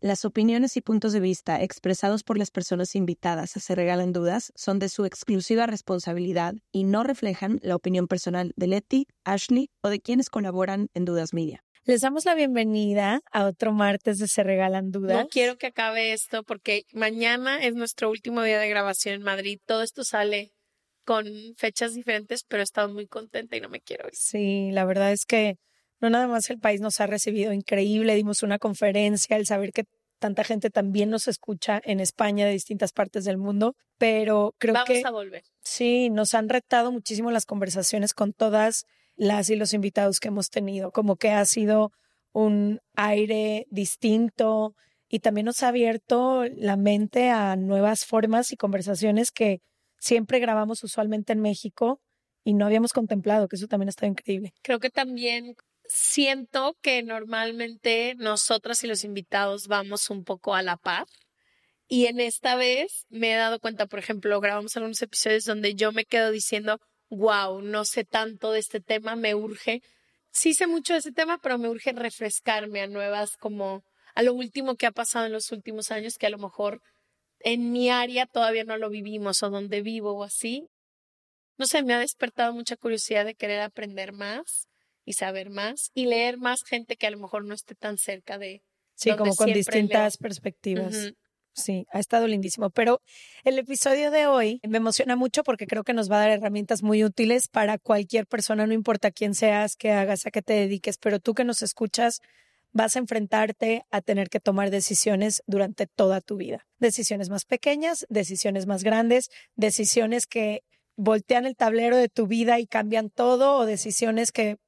Las opiniones y puntos de vista expresados por las personas invitadas a Se Regalan Dudas son de su exclusiva responsabilidad y no reflejan la opinión personal de Letty, Ashley o de quienes colaboran en Dudas Media. Les damos la bienvenida a otro martes de Se Regalan Dudas. No quiero que acabe esto porque mañana es nuestro último día de grabación en Madrid. Todo esto sale con fechas diferentes, pero he estado muy contenta y no me quiero ir. Sí, la verdad es que no nada más el país nos ha recibido increíble, dimos una conferencia, el saber que tanta gente también nos escucha en España de distintas partes del mundo, pero creo que vamos a volver. Sí, nos han retado muchísimo las conversaciones con todas las y los invitados que hemos tenido, como que ha sido un aire distinto y también nos ha abierto la mente a nuevas formas y conversaciones que siempre grabamos usualmente en México y no habíamos contemplado, que eso también está increíble. Creo que también siento que normalmente nosotras y los invitados vamos un poco a la par. Y en esta vez me he dado cuenta, por ejemplo, grabamos algunos episodios donde yo me quedo diciendo, wow, no sé tanto de este tema, me urge. Sí sé mucho de ese tema, pero me urge refrescarme a nuevas, como a lo último que ha pasado en los últimos años, que a lo mejor en mi área todavía no lo vivimos o donde vivo o así. No sé, me ha despertado mucha curiosidad de querer aprender más y saber más y leer más gente que a lo mejor no esté tan cerca de. Sí, como con distintas perspectivas. Sí, ha estado lindísimo. Pero el episodio de hoy me emociona mucho porque creo que nos va a dar herramientas muy útiles para cualquier persona, no importa quién seas, qué hagas, a qué te dediques, pero tú que nos escuchas, vas a enfrentarte a tener que tomar decisiones durante toda tu vida. Decisiones más pequeñas, decisiones más grandes, decisiones que voltean el tablero de tu vida y cambian todo o decisiones que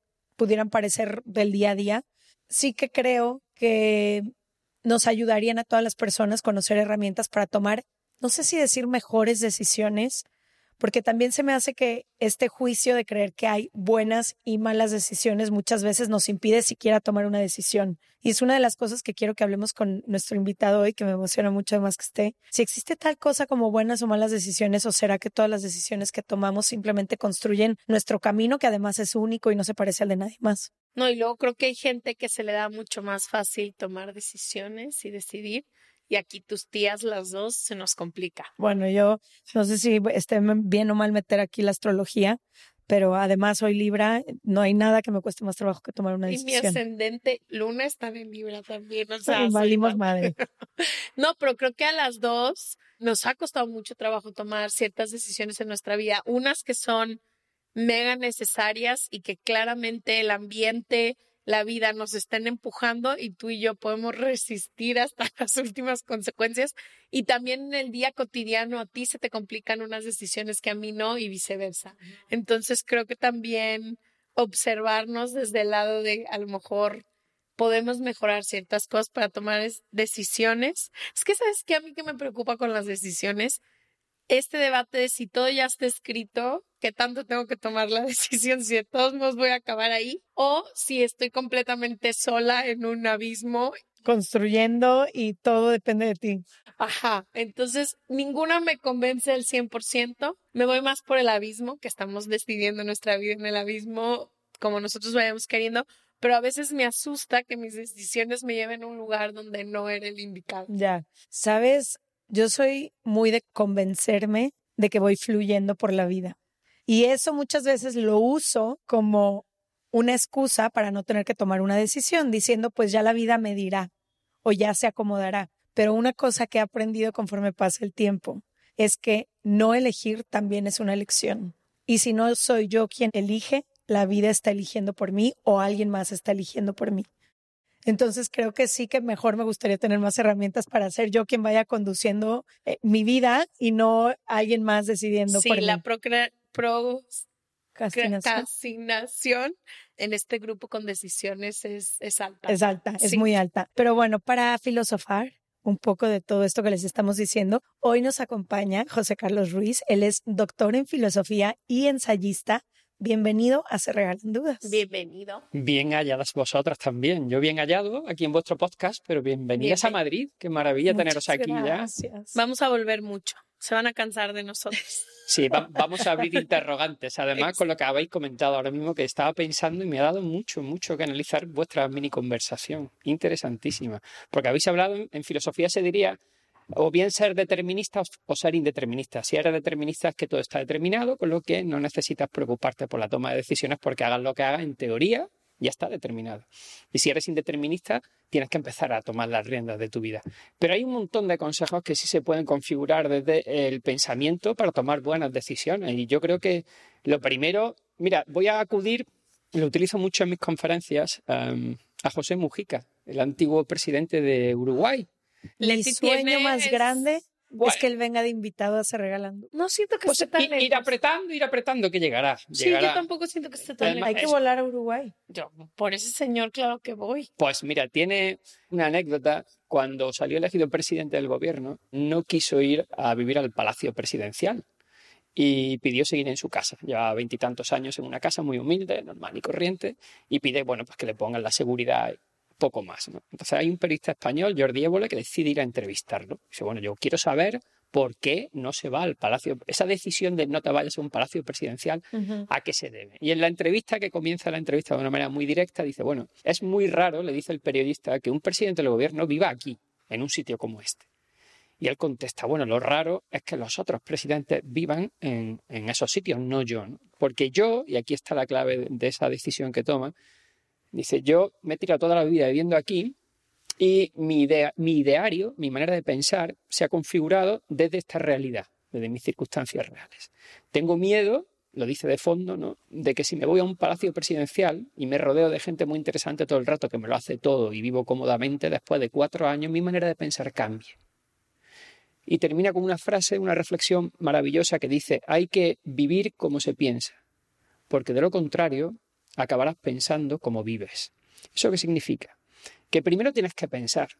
pudieran parecer del día a día. Sí que creo que nos ayudarían a todas las personas conocer herramientas para tomar, no sé si decir mejores decisiones, porque también se me hace que este juicio de creer que hay buenas y malas decisiones muchas veces nos impide siquiera tomar una decisión. Y es una de las cosas que quiero que hablemos con nuestro invitado hoy, que me emociona mucho además que esté. Si existe tal cosa como buenas o malas decisiones, o será que todas las decisiones que tomamos simplemente construyen nuestro camino, que además es único y no se parece al de nadie más. No, y luego creo que hay gente que se le da mucho más fácil tomar decisiones y decidir y aquí tus tías las dos se nos complica. Bueno, yo no sé si esté bien o mal meter aquí la astrología, pero además soy Libra, no hay nada que me cueste más trabajo que tomar una decisión. Y mi ascendente Luna está en Libra también, o sea, valimos madre. no, pero creo que a las dos nos ha costado mucho trabajo tomar ciertas decisiones en nuestra vida, unas que son mega necesarias y que claramente el ambiente la vida nos estén empujando y tú y yo podemos resistir hasta las últimas consecuencias. Y también en el día cotidiano a ti se te complican unas decisiones que a mí no y viceversa. Entonces creo que también observarnos desde el lado de a lo mejor podemos mejorar ciertas cosas para tomar decisiones. Es que sabes que a mí que me preocupa con las decisiones este debate de si todo ya está escrito, que tanto tengo que tomar la decisión, si de todos modos voy a acabar ahí, o si estoy completamente sola en un abismo. Construyendo y todo depende de ti. Ajá, entonces ninguna me convence al 100%, me voy más por el abismo, que estamos decidiendo nuestra vida en el abismo como nosotros vayamos queriendo, pero a veces me asusta que mis decisiones me lleven a un lugar donde no era el indicado. Ya, sabes, yo soy muy de convencerme de que voy fluyendo por la vida. Y eso muchas veces lo uso como una excusa para no tener que tomar una decisión, diciendo, pues ya la vida me dirá o ya se acomodará. Pero una cosa que he aprendido conforme pasa el tiempo es que no elegir también es una elección. Y si no soy yo quien elige, la vida está eligiendo por mí o alguien más está eligiendo por mí. Entonces creo que sí que mejor me gustaría tener más herramientas para ser yo quien vaya conduciendo eh, mi vida y no alguien más decidiendo por. Sí, la procrastinación en este grupo con decisiones es, es alta. Es alta, es muy alta. Pero bueno, para filosofar un poco de todo esto que les estamos diciendo, hoy nos acompaña José Carlos Ruiz. Él es doctor en filosofía y ensayista Bienvenido a Se Regalan Dudas. Bienvenido. Bien halladas vosotras también. Yo bien hallado aquí en vuestro podcast, pero bienvenidas a Madrid. Qué maravilla teneros aquí gracias. ya. Vamos a volver mucho. Se van a cansar de nosotros. Sí, vamos a abrir interrogantes. Además, con lo que habéis comentado ahora mismo, que estaba pensando y me ha dado mucho, mucho que analizar vuestra mini conversación. Interesantísima. Porque habéis hablado, en filosofía se diría o bien ser determinista o ser indeterminista. Si eres determinista es que todo está determinado, con lo que no necesitas preocuparte por la toma de decisiones porque hagas lo que hagas, en teoría ya está determinado. Y si eres indeterminista, tienes que empezar a tomar las riendas de tu vida. Pero hay un montón de consejos que sí se pueden configurar desde el pensamiento para tomar buenas decisiones. Y yo creo que lo primero, mira, voy a acudir, lo utilizo mucho en mis conferencias, um, a José Mujica, el antiguo presidente de Uruguay, mi sueño más grande es que él venga de invitado a Se Regalando. No siento que pues esté tan ir, ir apretando, ir apretando que llegará. Sí, yo tampoco siento que esté tan Hay que volar a Uruguay. Yo, por ese señor, claro que voy. Pues mira, tiene una anécdota. Cuando salió elegido presidente del gobierno, no quiso ir a vivir al palacio presidencial y pidió seguir en su casa. Llevaba veintitantos años en una casa muy humilde, normal y corriente, y pide, bueno, pues que le pongan la seguridad poco más. Entonces hay un periodista español, Jordi Évole, que decide ir a entrevistarlo. Dice, bueno, yo quiero saber por qué no se va al palacio. Esa decisión de no te vayas a un palacio presidencial, ¿a qué se debe? Y en la entrevista, que comienza la entrevista de una manera muy directa, dice, bueno, es muy raro, le dice el periodista, que un presidente del gobierno viva aquí, en un sitio como este. Y él contesta, bueno, lo raro es que los otros presidentes vivan en, esos sitios, no yo. Porque yo, y aquí está la clave de esa decisión que toma, Dice, yo me he tirado toda la vida viviendo aquí y mi, idea, mi ideario, mi manera de pensar, se ha configurado desde esta realidad, desde mis circunstancias reales. Tengo miedo, lo dice de fondo, ¿no? de que si me voy a un palacio presidencial y me rodeo de gente muy interesante todo el rato que me lo hace todo y vivo cómodamente, después de cuatro años mi manera de pensar cambie. Y termina con una frase, una reflexión maravillosa que dice, hay que vivir como se piensa, porque de lo contrario acabarás pensando como vives. ¿Eso qué significa? Que primero tienes que pensar,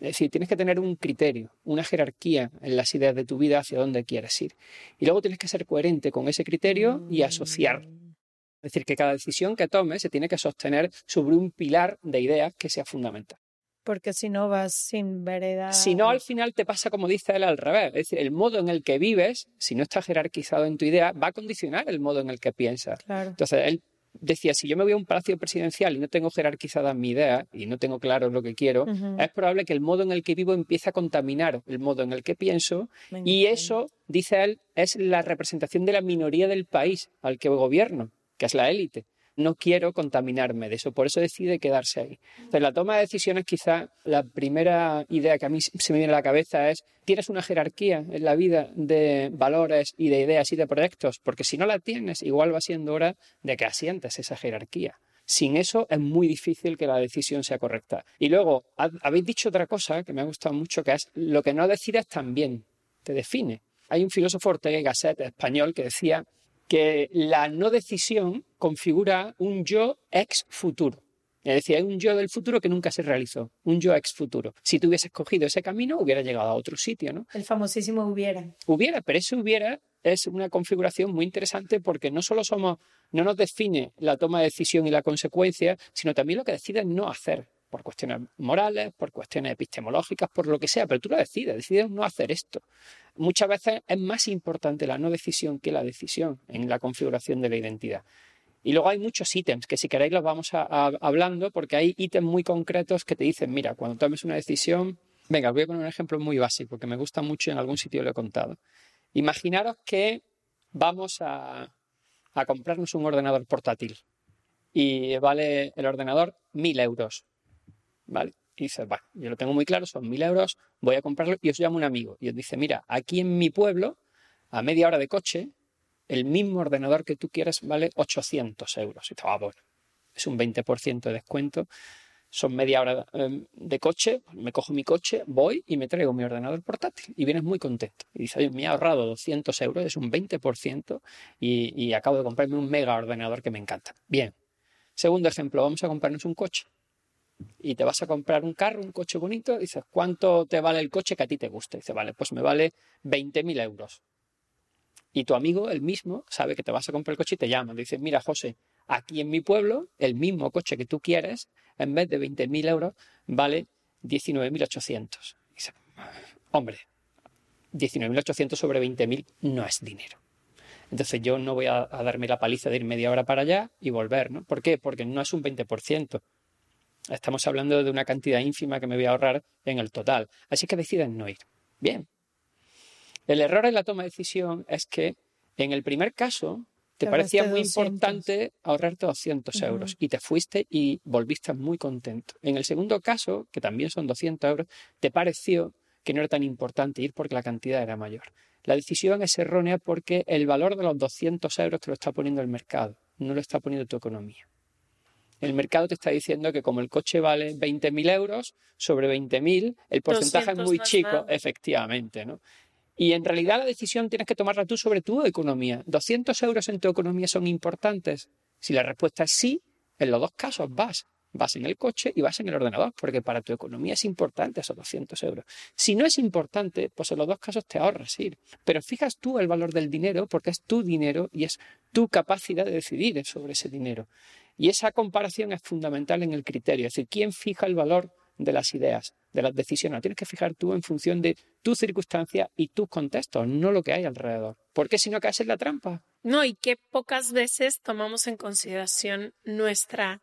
es decir, tienes que tener un criterio, una jerarquía en las ideas de tu vida hacia dónde quieres ir. Y luego tienes que ser coherente con ese criterio y asociar. Es decir, que cada decisión que tomes se tiene que sostener sobre un pilar de ideas que sea fundamental. Porque si no vas sin vereda. Si no, al final te pasa como dice él al revés. Es decir, el modo en el que vives, si no está jerarquizado en tu idea, va a condicionar el modo en el que piensas. Claro. Entonces, él decía, si yo me voy a un palacio presidencial y no tengo jerarquizada mi idea y no tengo claro lo que quiero, es probable que el modo en el que vivo empiece a contaminar el modo en el que pienso y eso, dice él, es la representación de la minoría del país al que gobierno, que es la élite no quiero contaminarme de eso, por eso decide quedarse ahí. Entonces, la toma de decisiones, quizá la primera idea que a mí se me viene a la cabeza es, ¿tienes una jerarquía en la vida de valores y de ideas y de proyectos? Porque si no la tienes, igual va siendo hora de que asientes esa jerarquía. Sin eso es muy difícil que la decisión sea correcta. Y luego, habéis dicho otra cosa que me ha gustado mucho, que es lo que no decides también te define. Hay un filósofo Ortega y Gasset español que decía que la no decisión configura un yo ex futuro. Es decir, hay un yo del futuro que nunca se realizó, un yo ex futuro. Si tú hubieses cogido ese camino, hubiera llegado a otro sitio, ¿no? El famosísimo hubiera. Hubiera, pero ese hubiera es una configuración muy interesante porque no solo somos, no nos define la toma de decisión y la consecuencia, sino también lo que decides no hacer, por cuestiones morales, por cuestiones epistemológicas, por lo que sea, pero tú lo decides, decides no hacer esto. Muchas veces es más importante la no decisión que la decisión en la configuración de la identidad. Y luego hay muchos ítems que si queréis los vamos a, hablando porque hay ítems muy concretos que te dicen, mira, cuando tomes una decisión, venga, os voy a poner un ejemplo muy básico que me gusta mucho y en algún sitio lo he contado. Imaginaros que vamos a, a comprarnos un ordenador portátil y vale el ordenador mil euros. ¿Vale? Y dices, bueno, yo lo tengo muy claro, son mil euros, voy a comprarlo y os llamo un amigo. Y os dice, mira, aquí en mi pueblo, a media hora de coche, el mismo ordenador que tú quieres vale 800 euros. Y va, ah, bueno, es un 20% de descuento. Son media hora em, de coche, me cojo mi coche, voy y me traigo mi ordenador portátil. Y vienes muy contento. Y dices, oye, me he ahorrado 200 euros, es un 20% y, y acabo de comprarme un mega ordenador que me encanta. Bien. Segundo ejemplo, vamos a comprarnos un coche y te vas a comprar un carro, un coche bonito, dices, ¿cuánto te vale el coche que a ti te guste? Dice, vale, pues me vale 20.000 euros. Y tu amigo, el mismo, sabe que te vas a comprar el coche y te llama. Dice, mira, José, aquí en mi pueblo, el mismo coche que tú quieres, en vez de 20.000 euros, vale 19.800. Dice, hombre, 19.800 sobre 20.000 no es dinero. Entonces yo no voy a, a, darme la paliza de ir media hora para allá y volver, ¿no? ¿Por qué? Porque no es un 20%. Estamos hablando de una cantidad ínfima que me voy a ahorrar en el total. Así que deciden no ir. Bien. El error en la toma de decisión es que en el primer caso te, parecía muy importante ahorrarte 200 euros y te fuiste y volviste muy contento. En el segundo caso, que también son 200 euros, te pareció que no era tan importante ir porque la cantidad era mayor. La decisión es errónea porque el valor de los 200 euros te lo está poniendo el mercado, no lo está poniendo tu economía. El mercado te está diciendo que como el coche vale 20.000 euros, sobre 20.000, el porcentaje es muy chico, efectivamente, ¿no? Y en realidad la decisión tienes que tomarla tú sobre tu economía. ¿200 euros en tu economía son importantes? Si la respuesta es sí, en los dos casos vas. Vas en el coche y vas en el ordenador, porque para tu economía es importante esos 200 euros. Si no es importante, pues en los dos casos te ahorras ir. Pero fijas tú el valor del dinero porque es tu dinero y es tu capacidad de decidir sobre ese dinero. Y esa comparación es fundamental en el criterio, es decir, ¿quién fija el valor de las ideas, de las decisiones? Lo tienes que fijar tú en función de tu circunstancia y tus contextos, no lo que hay alrededor. Porque si no caes en la trampa. No, y que pocas veces tomamos en consideración nuestra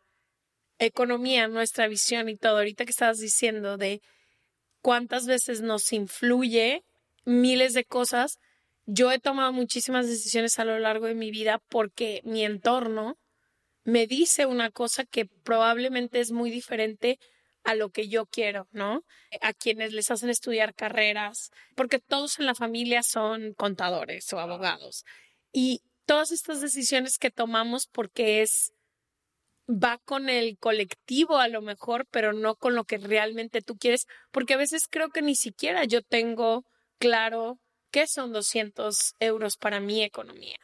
economía, nuestra visión y todo. Ahorita que estabas diciendo de cuántas veces nos influye miles de cosas, yo he tomado muchísimas decisiones a lo largo de mi vida porque mi entorno me dice una cosa que probablemente es muy diferente a lo que yo quiero, ¿no? A quienes les hacen estudiar carreras, porque todos en la familia son contadores o abogados. Y todas estas decisiones que tomamos porque es va con el colectivo a lo mejor, pero no con lo que realmente tú quieres, porque a veces creo que ni siquiera yo tengo claro qué son 200 euros para mi economía.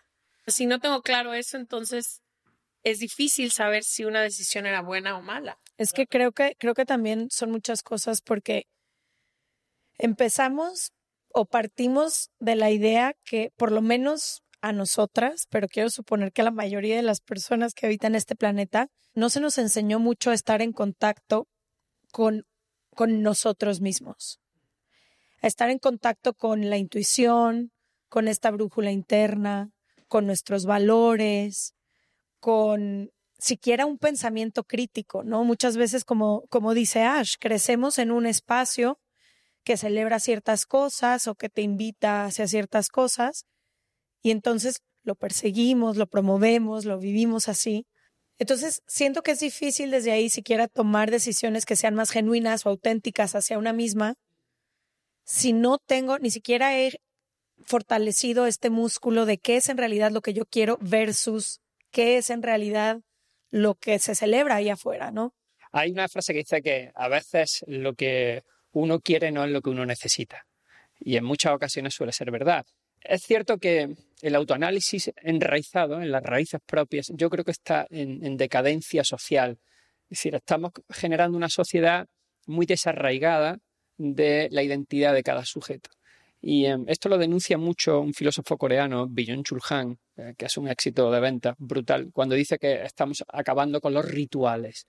Si no tengo claro eso, entonces es difícil saber si una decisión era buena o mala. Es que creo que creo que también son muchas cosas porque empezamos o partimos de la idea que por lo menos a nosotras, pero quiero suponer que a la mayoría de las personas que habitan este planeta, no se nos enseñó mucho a estar en contacto con, con nosotros mismos, a estar en contacto con la intuición, con esta brújula interna, con nuestros valores, con siquiera un pensamiento crítico, ¿no? Muchas veces, como, como dice Ash, crecemos en un espacio que celebra ciertas cosas o que te invita hacia ciertas cosas y entonces lo perseguimos, lo promovemos, lo vivimos así. Entonces, siento que es difícil desde ahí siquiera tomar decisiones que sean más genuinas o auténticas hacia una misma si no tengo, ni siquiera he fortalecido este músculo de qué es en realidad lo que yo quiero versus qué es en realidad lo que se celebra ahí afuera, ¿no? Hay una frase que dice que a veces lo que uno quiere no es lo que uno necesita. Y en muchas ocasiones suele ser verdad. Es cierto que el autoanálisis enraizado en las raíces propias, yo creo que está en, decadencia social. Es decir, estamos generando una sociedad muy desarraigada de la identidad de cada sujeto. Y em, esto lo denuncia mucho un filósofo coreano, Byung-Chul Han, eh, que es un éxito de venta brutal, cuando dice que estamos acabando con los rituales.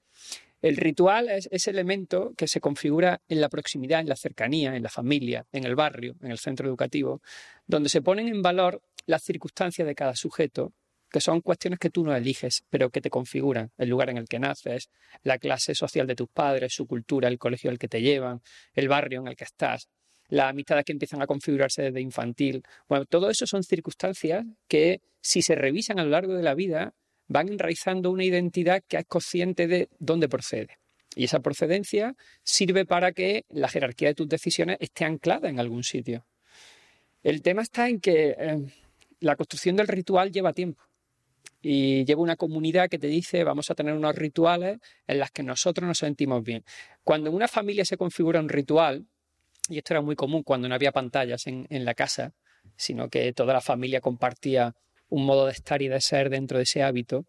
El ritual es ese elemento que se configura en la proximidad, en la cercanía, en la familia, en el barrio, en el centro educativo, donde se ponen en valor las circunstancias de cada sujeto que son cuestiones que tú no eliges, pero que te configuran, el lugar en el que naces, la clase social de tus padres, su cultura, el colegio al que te llevan, el barrio en el que estás, las amistades que empiezan a configurarse desde infantil. Bueno, todo eso son circunstancias que, si se revisan a lo largo de la vida, van enraizando una identidad que es consciente de dónde procede. Y esa procedencia sirve para que la jerarquía de tus decisiones esté anclada en algún sitio. El tema está en que eh, la construcción del ritual lleva tiempo y lleva una comunidad que te dice vamos a tener unos rituales en los que nosotros nos sentimos bien. Cuando en una familia se configura un ritual, y esto era muy común cuando no había pantallas en, en la casa, sino que toda la familia compartía un modo de estar y de ser dentro de ese hábito,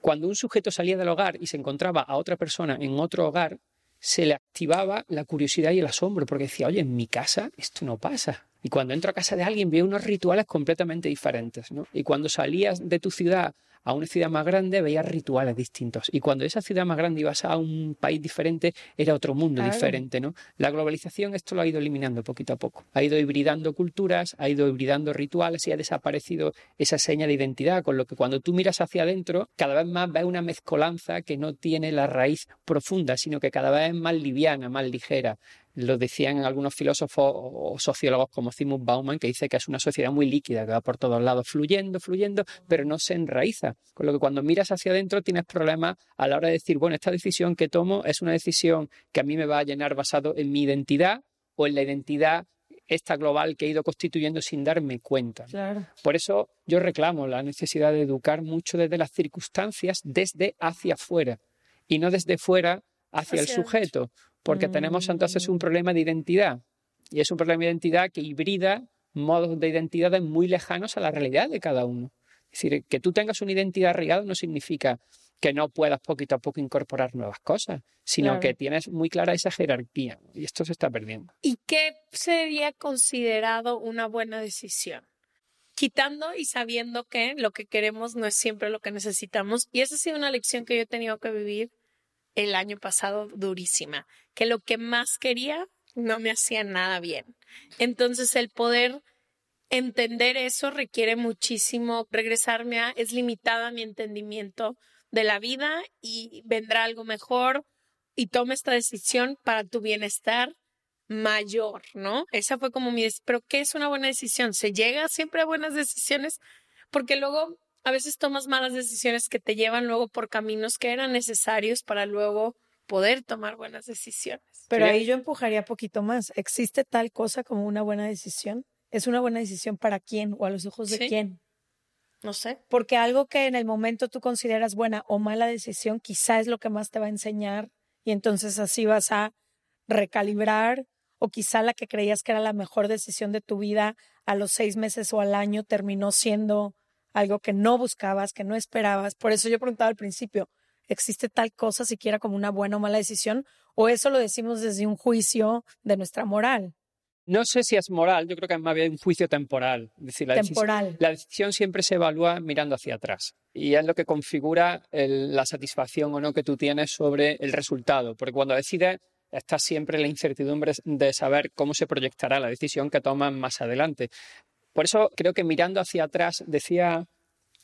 cuando un sujeto salía del hogar y se encontraba a otra persona en otro hogar, se le activaba la curiosidad y el asombro, porque decía, oye, en mi casa esto no pasa. Y cuando entro a casa de alguien veo unos rituales completamente diferentes, ¿no? Y cuando salías de tu ciudad a una ciudad más grande veías rituales distintos. Y cuando esa ciudad más grande ibas a un país diferente, era otro mundo diferente, ¿no? La globalización esto lo ha ido eliminando poquito a poco. Ha ido hibridando culturas, ha ido hibridando rituales y ha desaparecido esa seña de identidad, con lo que cuando tú miras hacia adentro, cada vez más ves una mezcolanza que no tiene la raíz profunda, sino que cada vez es más liviana, más ligera lo decían algunos filósofos o sociólogos como Zygmunt Bauman, que dice que es una sociedad muy líquida, que va por todos lados fluyendo, fluyendo, pero no se enraiza. Con lo que cuando miras hacia adentro tienes problemas a la hora de decir, bueno, esta decisión que tomo es una decisión que a mí me va a llenar basado en mi identidad o en la identidad esta global que he ido constituyendo sin darme cuenta. Por eso yo reclamo la necesidad de educar mucho desde las circunstancias, desde hacia afuera, y no desde fuera hacia, el sujeto, porque tenemos entonces un mm. problema de identidad. Y es un problema de identidad que hibrida modos de identidades muy lejanos a la realidad de cada uno. Es decir, que tú tengas una identidad arraigada no significa que no puedas poquito a poco incorporar nuevas cosas, sino que tienes muy clara esa jerarquía y esto se está perdiendo. ¿Y qué sería considerado una buena decisión? Quitando y sabiendo que lo que queremos no es siempre lo que necesitamos. Y esa ha sido una lección que yo he tenido que vivir el año pasado durísima, que lo que más quería no me hacía nada bien. Entonces el poder entender eso requiere muchísimo regresarme a, es limitada mi entendimiento de la vida y vendrá algo mejor y toma esta decisión para tu bienestar mayor, ¿no? Esa fue como mi, pero ¿qué es una buena decisión? ¿Se llega siempre a buenas decisiones? Porque luego a veces tomas malas decisiones que te llevan luego por caminos que eran necesarios para luego poder tomar buenas decisiones. Pero ahí yo empujaría poquito más. ¿Existe tal cosa como una buena decisión? ¿Es una buena decisión para quién o a los ojos de quién? No sé. Porque algo que en el momento tú consideras buena o mala decisión, quizá es lo que más te va a enseñar y entonces así vas a recalibrar o quizá la que creías que era la mejor decisión de tu vida a los seis meses o al año terminó siendo algo que no buscabas, que no esperabas. Por eso yo preguntaba al principio, ¿existe tal cosa siquiera como una buena o mala decisión? ¿O eso lo decimos desde un juicio de nuestra moral? No sé si es moral, yo creo que es más bien un juicio temporal. decir, la temporal. Decisión, la decisión siempre se evalúa mirando hacia atrás y es lo que configura la satisfacción o no que tú tienes sobre el resultado. Porque cuando decides, está siempre la incertidumbre de saber cómo se proyectará la decisión que tomas más adelante. Por eso creo que mirando hacia atrás, decía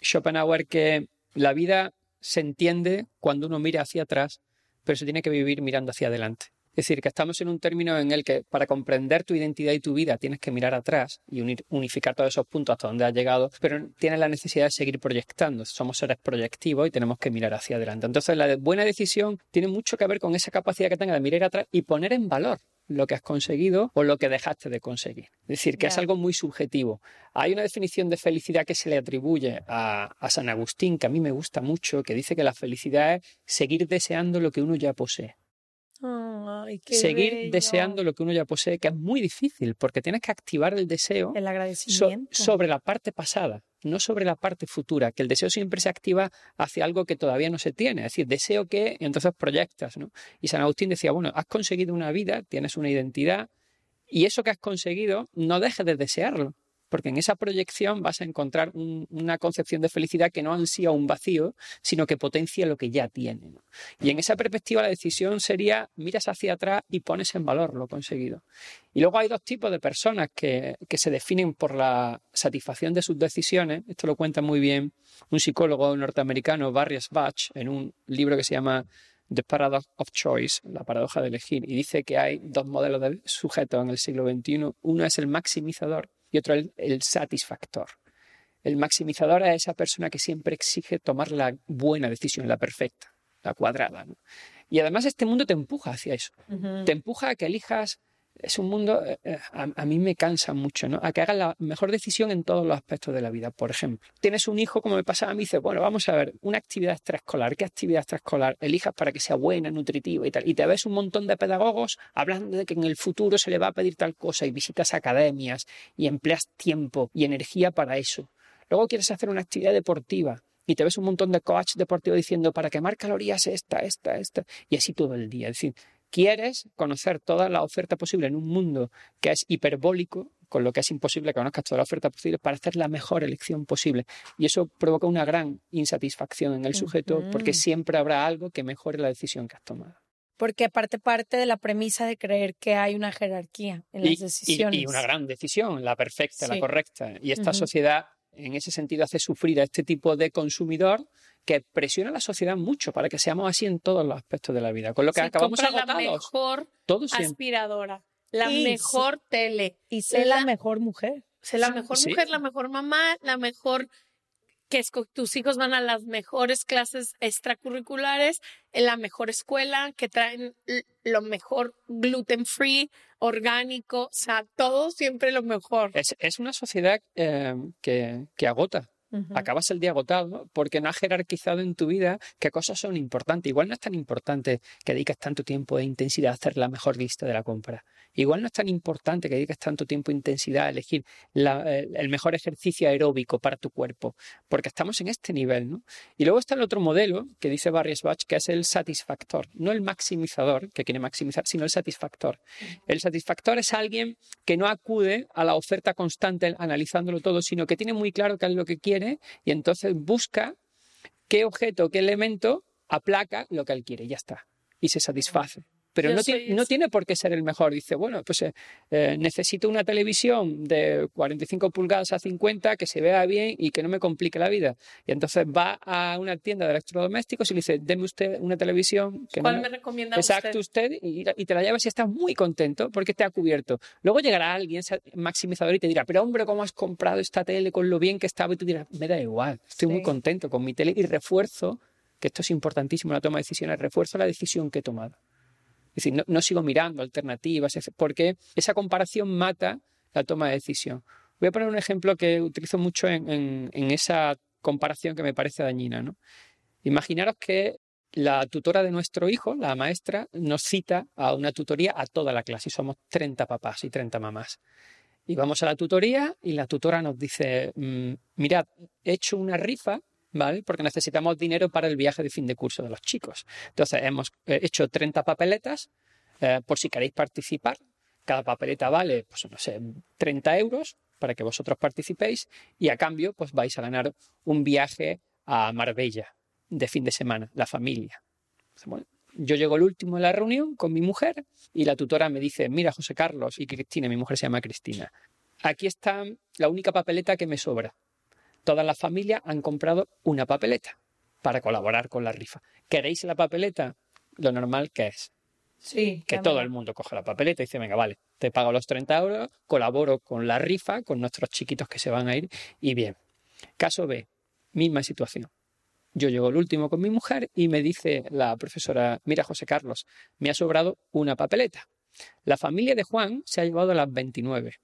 Schopenhauer que la vida se entiende cuando uno mira hacia atrás, pero se tiene que vivir mirando hacia adelante. Es decir, que estamos en un término en el que para comprender tu identidad y tu vida tienes que mirar atrás y unificar todos esos puntos hasta donde has llegado, pero tienes la necesidad de seguir proyectando. Somos seres proyectivos y tenemos que mirar hacia adelante. Entonces, la buena decisión tiene mucho que ver con esa capacidad que tenga de mirar atrás y poner en valor lo que has conseguido o lo que dejaste de conseguir. Es decir, que es algo muy subjetivo. Hay una definición de felicidad que se le atribuye a, San Agustín, que a mí me gusta mucho, que dice que la felicidad es seguir deseando lo que uno ya posee. Seguir deseando lo que uno ya posee, que es muy difícil, porque tienes que activar el deseo el agradecimiento. sobre la parte pasada. no sobre la parte futura, que el deseo siempre se activa hacia algo que todavía no se tiene, es decir, deseo que, y entonces proyectas, ¿no? Y San Agustín decía, bueno, has conseguido una vida, tienes una identidad, y eso que has conseguido, no dejes de desearlo, porque en esa proyección vas a encontrar una concepción de felicidad que no ansía un vacío, sino que potencia lo que ya tiene. Y en esa perspectiva la decisión sería miras hacia atrás y pones en valor lo conseguido. Y luego hay dos tipos de personas que, que se definen por la satisfacción de sus decisiones. Esto lo cuenta muy bien un psicólogo norteamericano, Barry Sbatch, en un libro que se llama The Paradox of Choice, la paradoja de elegir, y dice que hay dos modelos de sujetos en el siglo XXI. Uno es el maximizador y otro el, el satisfactor. El maximizador es esa persona que siempre exige tomar la buena decisión, la perfecta, la cuadrada. Y además este mundo te empuja hacia eso. Te empuja a que elijas es un mundo, eh, eh, a, mí me cansa mucho, ¿no? A que hagas la mejor decisión en todos los aspectos de la vida. Por ejemplo, tienes un hijo, como me pasaba a mí, dice, bueno, vamos a ver, una actividad extraescolar, ¿qué actividad extraescolar elijas para que sea buena, nutritiva y tal? Y te ves un montón de pedagogos hablando de que en el futuro se le va a pedir tal cosa y visitas academias y empleas tiempo y energía para eso. Luego quieres hacer una actividad deportiva y te ves un montón de coach deportivo diciendo para quemar calorías esta, esta, esta, y así todo el día. Es decir, quieres conocer toda la oferta posible en un mundo que es hiperbólico, con lo que es imposible que conozcas toda la oferta posible para hacer la mejor elección posible. Y eso provoca una gran insatisfacción en el sujeto porque siempre habrá algo que mejore la decisión que has tomado. Porque aparte parte de la premisa de creer que hay una jerarquía en las decisiones. Y, una gran decisión, la perfecta, la correcta. Y esta sociedad en ese sentido hace sufrir a este tipo de consumidor que presiona a la sociedad mucho para que seamos así en todos los aspectos de la vida. Con lo que acabamos agotados. la mejor aspiradora, la mejor tele. Y sé la, mejor mujer. Sé la mejor mujer, la mejor mamá, la mejor que tus hijos van a las mejores clases extracurriculares, en la mejor escuela, que traen lo mejor gluten free, orgánico, o sea, todo siempre lo mejor. Es, una sociedad eh, que, que agota, Acabas el día agotado porque no has jerarquizado en tu vida qué cosas son importantes. Igual no es tan importante que dediques tanto tiempo e intensidad a hacer la mejor lista de la compra. Igual no es tan importante que dediques tanto tiempo e intensidad a elegir el mejor ejercicio aeróbico para tu cuerpo, porque estamos en este nivel. ¿no? Y luego está el otro modelo que dice Barry Swatch, que es el satisfactor, no el maximizador, que quiere maximizar, sino el satisfactor. El satisfactor es alguien que no acude a la oferta constante analizándolo todo, sino que tiene muy claro qué es lo que quiere y entonces busca qué objeto, qué elemento aplaca lo que él quiere y ya está. Y se satisface pero no tiene, no tiene, por qué ser el mejor. Dice, bueno, pues eh, eh, necesito una televisión de 45 pulgadas a 50 que se vea bien y que no me complique la vida. Y entonces va a una tienda de electrodomésticos y le dice, deme usted una televisión. Que ¿Cuál me recomienda Exacto, usted, y, te la llevas y estás muy contento porque te ha cubierto. Luego llegará alguien maximizador y te dirá, pero hombre, ¿cómo has comprado esta tele con lo bien que estaba? Y tú dirás, me da igual, estoy muy contento con mi tele y refuerzo, que esto es importantísimo en la toma de decisiones, refuerzo la decisión que he tomado. Es decir, no, sigo mirando alternativas, porque esa comparación mata la toma de decisión. Voy a poner un ejemplo que utilizo mucho en, esa comparación que me parece dañina. ¿no? Imaginaros que la tutora de nuestro hijo, la maestra, nos cita a una tutoría a toda la clase y somos 30 papás y 30 mamás. Y vamos a la tutoría y la tutora nos dice, mm, mirad, he hecho una rifa Porque necesitamos dinero para el viaje de fin de curso de los chicos. Entonces hemos eh, hecho 30 papeletas eh, por si queréis participar. Cada papeleta vale, pues no sé, 30 euros para que vosotros participéis y a cambio pues vais a ganar un viaje a Marbella de fin de semana, la familia. yo llego el último en la reunión con mi mujer y la tutora me dice, mira José Carlos y Cristina, mi mujer se llama Cristina, aquí está la única papeleta que me sobra todas las familias han comprado una papeleta para colaborar con la rifa. ¿Queréis la papeleta? Lo normal que es. Sí. Que todo el mundo coge la papeleta y dice, venga, vale, te pago los 30 euros, colaboro con la rifa, con nuestros chiquitos que se van a ir y bien. Caso B, misma situación. Yo llego el último con mi mujer y me dice la profesora, mira José Carlos, me ha sobrado una papeleta. La familia de Juan se ha llevado las 29.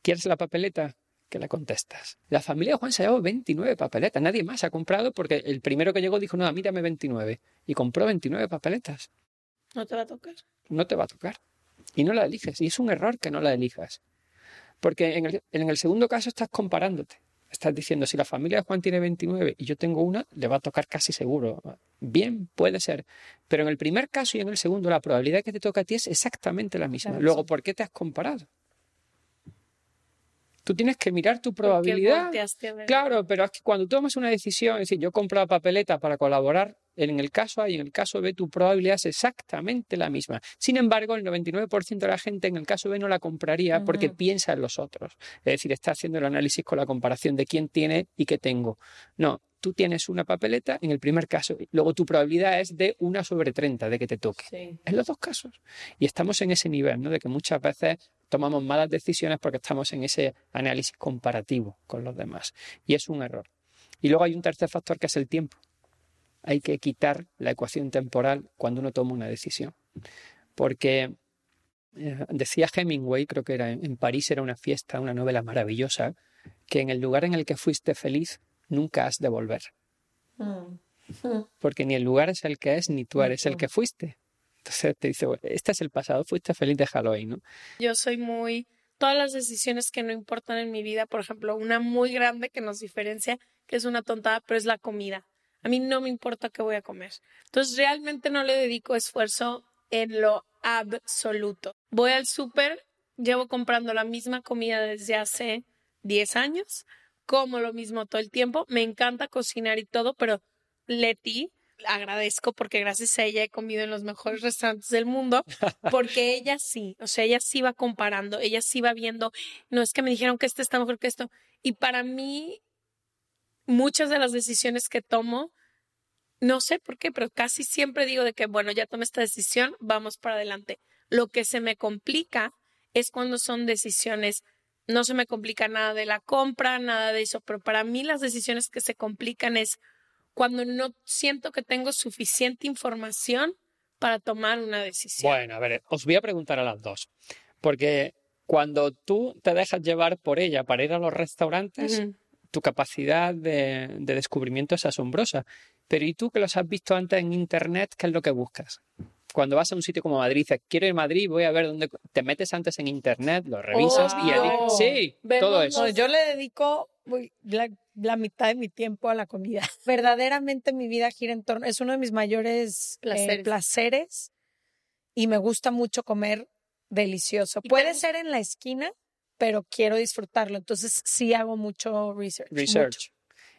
¿Quieres la papeleta? Que le contestas. La familia de Juan se ha llevado 29 papeletas. Nadie más ha comprado porque el primero que llegó dijo, no, mírame 29. Y compró 29 papeletas. ¿No te va a tocar? No te va a tocar. Y no la eliges. Y es un error que no la elijas. Porque en el, en el segundo caso estás comparándote. Estás diciendo, si la familia de Juan tiene 29 y yo tengo una, le va a tocar casi seguro. Bien, puede ser. Pero en el primer caso y en el segundo, la probabilidad que te toca a ti es exactamente la misma. Luego, ¿por qué te has comparado? Tú tienes que mirar tu probabilidad. Claro, pero es que cuando tomas una decisión, es decir, yo compro la papeleta para colaborar, en el caso A y en el caso B tu probabilidad es exactamente la misma. Sin embargo, el 99% de la gente en el caso B no la compraría porque piensa en los otros. Es decir, está haciendo el análisis con la comparación de quién tiene y qué tengo. No, tú tienes una papeleta en el primer caso, luego tu probabilidad es de una sobre 30 de que te toque. En los dos casos. Y estamos en ese nivel, ¿no? De que muchas veces tomamos malas decisiones porque estamos en ese análisis comparativo con los demás. Y es un error. Y luego hay un tercer factor que es el tiempo. Hay que quitar la ecuación temporal cuando uno toma una decisión. Porque eh, decía Hemingway, creo que era en París, era una fiesta, una novela maravillosa, que en el lugar en el que fuiste feliz nunca has de volver. Mm. Porque ni el lugar es el que es, ni tú eres el que fuiste. Entonces te dice, este es el pasado, fuiste feliz, déjalo ahí, ¿no? Yo soy muy... Todas las decisiones que no importan en mi vida, por ejemplo, una muy grande que nos diferencia, que es una tontada, pero es la comida. A mí no me importa qué voy a comer. Entonces realmente no le dedico esfuerzo en lo absoluto. Voy al súper, llevo comprando la misma comida desde hace 10 años, como lo mismo todo el tiempo, me encanta cocinar y todo, pero Leti agradezco porque gracias a ella he comido en los mejores restaurantes del mundo, porque ella sí, o sea, ella sí va comparando, ella sí va viendo, no es que me dijeron que este está mejor que esto. Y para mí, muchas de las decisiones que tomo, no sé por qué, pero casi siempre digo de que, bueno, ya tomé esta decisión, vamos para adelante. Lo que se me complica es cuando son decisiones no se me complica nada de la compra, nada de eso, pero para mí las decisiones que se complican es cuando no siento que tengo suficiente información para tomar una decisión. Bueno, a ver, os voy a preguntar a las dos, porque cuando tú te dejas llevar por ella para ir a los restaurantes, tu capacidad de, de, descubrimiento es asombrosa. Pero ¿y tú que los has visto antes en Internet, qué es lo que buscas? cuando vas a un sitio como Madrid, dices, quiero ir a Madrid, voy a ver dónde... Te metes antes en internet, lo revisas y... Sí, todo eso. yo le dedico la, mitad de mi tiempo a la comida. Verdaderamente mi vida gira en torno... Es uno de mis mayores eh, placeres, y me gusta mucho comer delicioso. Puede ser en la esquina, pero quiero disfrutarlo. Entonces sí hago mucho research. Research.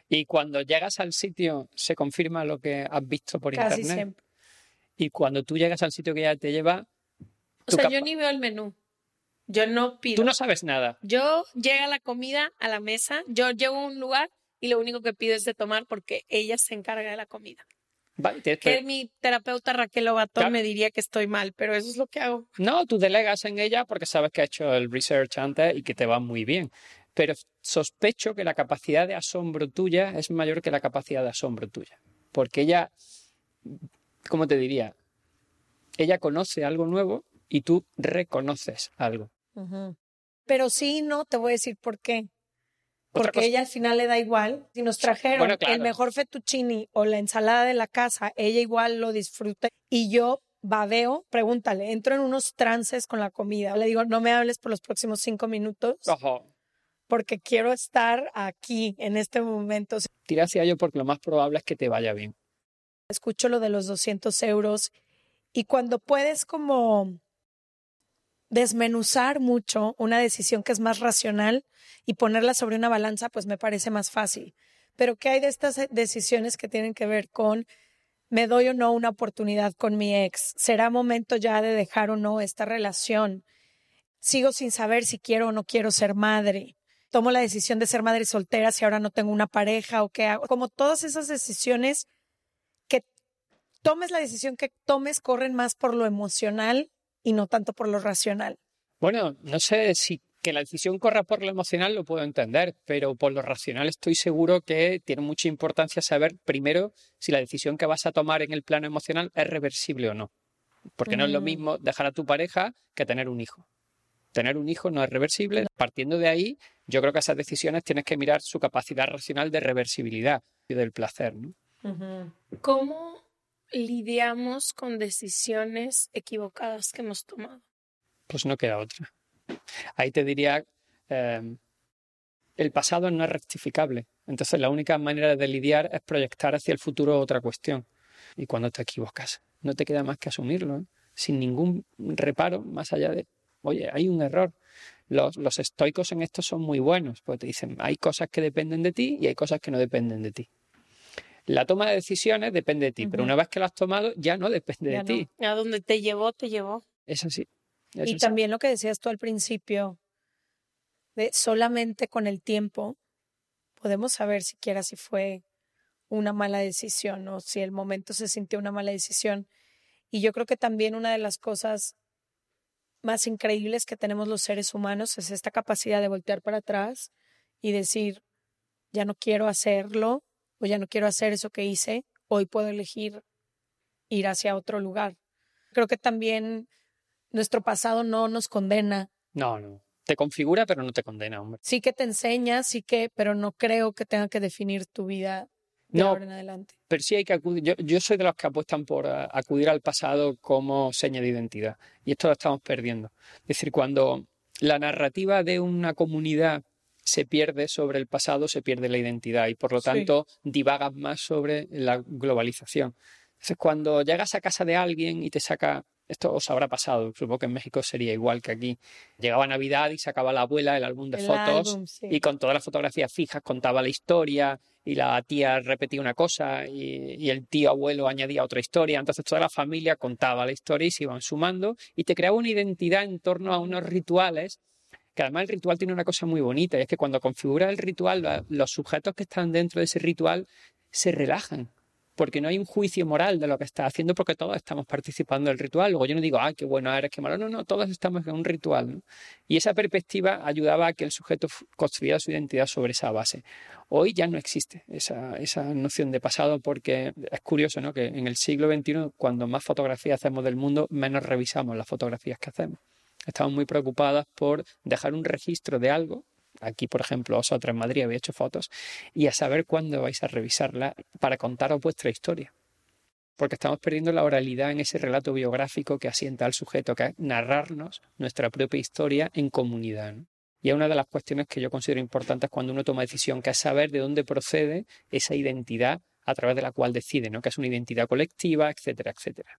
Y cuando llegas al sitio, ¿se confirma lo que has visto por Casi internet? Siempre. Y cuando tú llegas al sitio que ya te lleva... O sea, yo ni veo el menú. Yo no pido. Tú no sabes nada. Yo llega la comida a la mesa, yo llego a un lugar y lo único que pido es de tomar porque ella se encarga de la comida. Vale, que... mi terapeuta Raquel Obatón me diría que estoy mal, pero eso es lo que hago. No, tú delegas en ella porque sabes que ha hecho el research antes y que te va muy bien. Pero sospecho que la capacidad de asombro tuya es mayor que la capacidad de asombro tuya. Porque ella ¿cómo te diría? Ella conoce algo nuevo y tú reconoces algo. Pero sí, no, te voy a decir por qué. Porque ella al final le da igual. Si nos trajeron el mejor fettuccini o la ensalada de la casa, ella igual lo disfruta. Y yo babeo, pregúntale, entro en unos trances con la comida. Le digo, no me hables por los próximos cinco minutos. Porque quiero estar aquí en este momento. Tira hacia ello porque lo más probable es que te vaya bien escucho lo de los 200 euros y cuando puedes como desmenuzar mucho una decisión que es más racional y ponerla sobre una balanza, pues me parece más fácil. Pero ¿qué hay de estas decisiones que tienen que ver con me doy o no una oportunidad con mi ex? ¿Será momento ya de dejar o no esta relación? Sigo sin saber si quiero o no quiero ser madre. Tomo la decisión de ser madre soltera si ahora no tengo una pareja o qué hago. Como todas esas decisiones tomes la decisión que tomes, corren más por lo emocional y no tanto por lo racional. Bueno, no sé si que la decisión corra por lo emocional lo puedo entender, pero por lo racional estoy seguro que tiene mucha importancia saber primero si la decisión que vas a tomar en el plano emocional es reversible o no. Porque no es lo mm. mismo dejar a tu pareja que tener un hijo. Tener un hijo no es reversible. Partiendo de ahí, yo creo que esas decisiones tienes que mirar su capacidad racional de reversibilidad y del placer. ¿no? ¿Cómo lidiamos con decisiones equivocadas que hemos tomado? Pues no queda otra. Ahí te diría, em, el pasado no es rectificable. Entonces la única manera de lidiar es proyectar hacia el futuro otra cuestión. Y cuando te equivocas, no te queda más que asumirlo, ¿eh? sin ningún reparo más allá de, oye, hay un error. Los, los estoicos en esto son muy buenos, porque te dicen, hay cosas que dependen de ti y hay cosas que no dependen de ti. La toma de decisiones depende de ti, pero una vez que lo has tomado, ya no depende de ti. A donde te llevó, te llevó. Es así. y también lo que decías tú al principio, de solamente con el tiempo podemos saber siquiera si fue una mala decisión o si el momento se sintió una mala decisión. Y yo creo que también una de las cosas más increíbles que tenemos los seres humanos es esta capacidad de voltear para atrás y decir, ya no quiero hacerlo o ya no quiero hacer eso que hice, hoy puedo elegir ir hacia otro lugar. Creo que también nuestro pasado no nos condena. No, no. Te configura, pero no te condena, hombre. Sí que te enseña, sí que, pero no creo que tenga que definir tu vida de ahora en adelante. Pero sí hay que acudir. Yo, yo soy de los que apuestan por eh, acudir al pasado como seña de identidad. Y esto lo estamos perdiendo. Es decir, cuando la narrativa de una comunidad se pierde sobre el pasado, se pierde la identidad y por lo tanto divagas más sobre la globalización. Entonces, cuando llegas a casa de alguien y te saca, esto os habrá pasado, supongo que en México sería igual que aquí, llegaba Navidad y sacaba la abuela el álbum de fotos y con todas las fotografías fijas contaba la historia y la tía repetía una cosa y, y, el tío abuelo añadía otra historia, entonces toda la familia contaba la historia y se iban sumando y te creaba una identidad en torno a unos rituales que además el ritual tiene una cosa muy bonita, y es que cuando configura el ritual, los sujetos que están dentro de ese ritual se relajan, porque no hay un juicio moral de lo que está haciendo, porque todos estamos participando del ritual. Luego yo no digo, ah, qué bueno eres, qué malo. No, no, todos estamos en un ritual. Y esa perspectiva ayudaba a que el sujeto construyera su identidad sobre esa base. Hoy ya no existe esa, esa noción de pasado, porque es curioso, ¿no? Que en el siglo XXI, cuando más fotografías hacemos del mundo, menos revisamos las fotografías que hacemos estamos muy preocupadas por dejar un registro de algo. Aquí, por ejemplo, vosotros en Madrid habéis hecho fotos y a saber cuándo vais a revisarla para contaros vuestra historia. Porque estamos perdiendo la oralidad en ese relato biográfico que asienta al sujeto, que es narrarnos nuestra propia historia en comunidad. Y es una de las cuestiones que yo considero importantes cuando uno toma decisión, que es saber de dónde procede esa identidad a través de la cual decide, que es una identidad colectiva, etcétera, etcétera.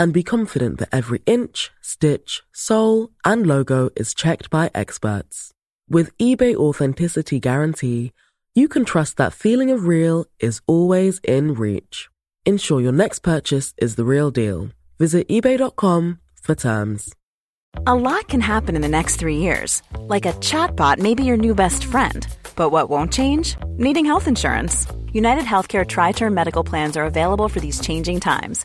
and be confident that every inch, stitch, sole, and logo is checked by experts. With eBay Authenticity Guarantee, you can trust that feeling of real is always in reach. Ensure your next purchase is the real deal. Visit eBay.com for terms. A lot can happen in the next three years. Like a chatbot may be your new best friend. But what won't change? Needing health insurance. United Healthcare Tri Term Medical Plans are available for these changing times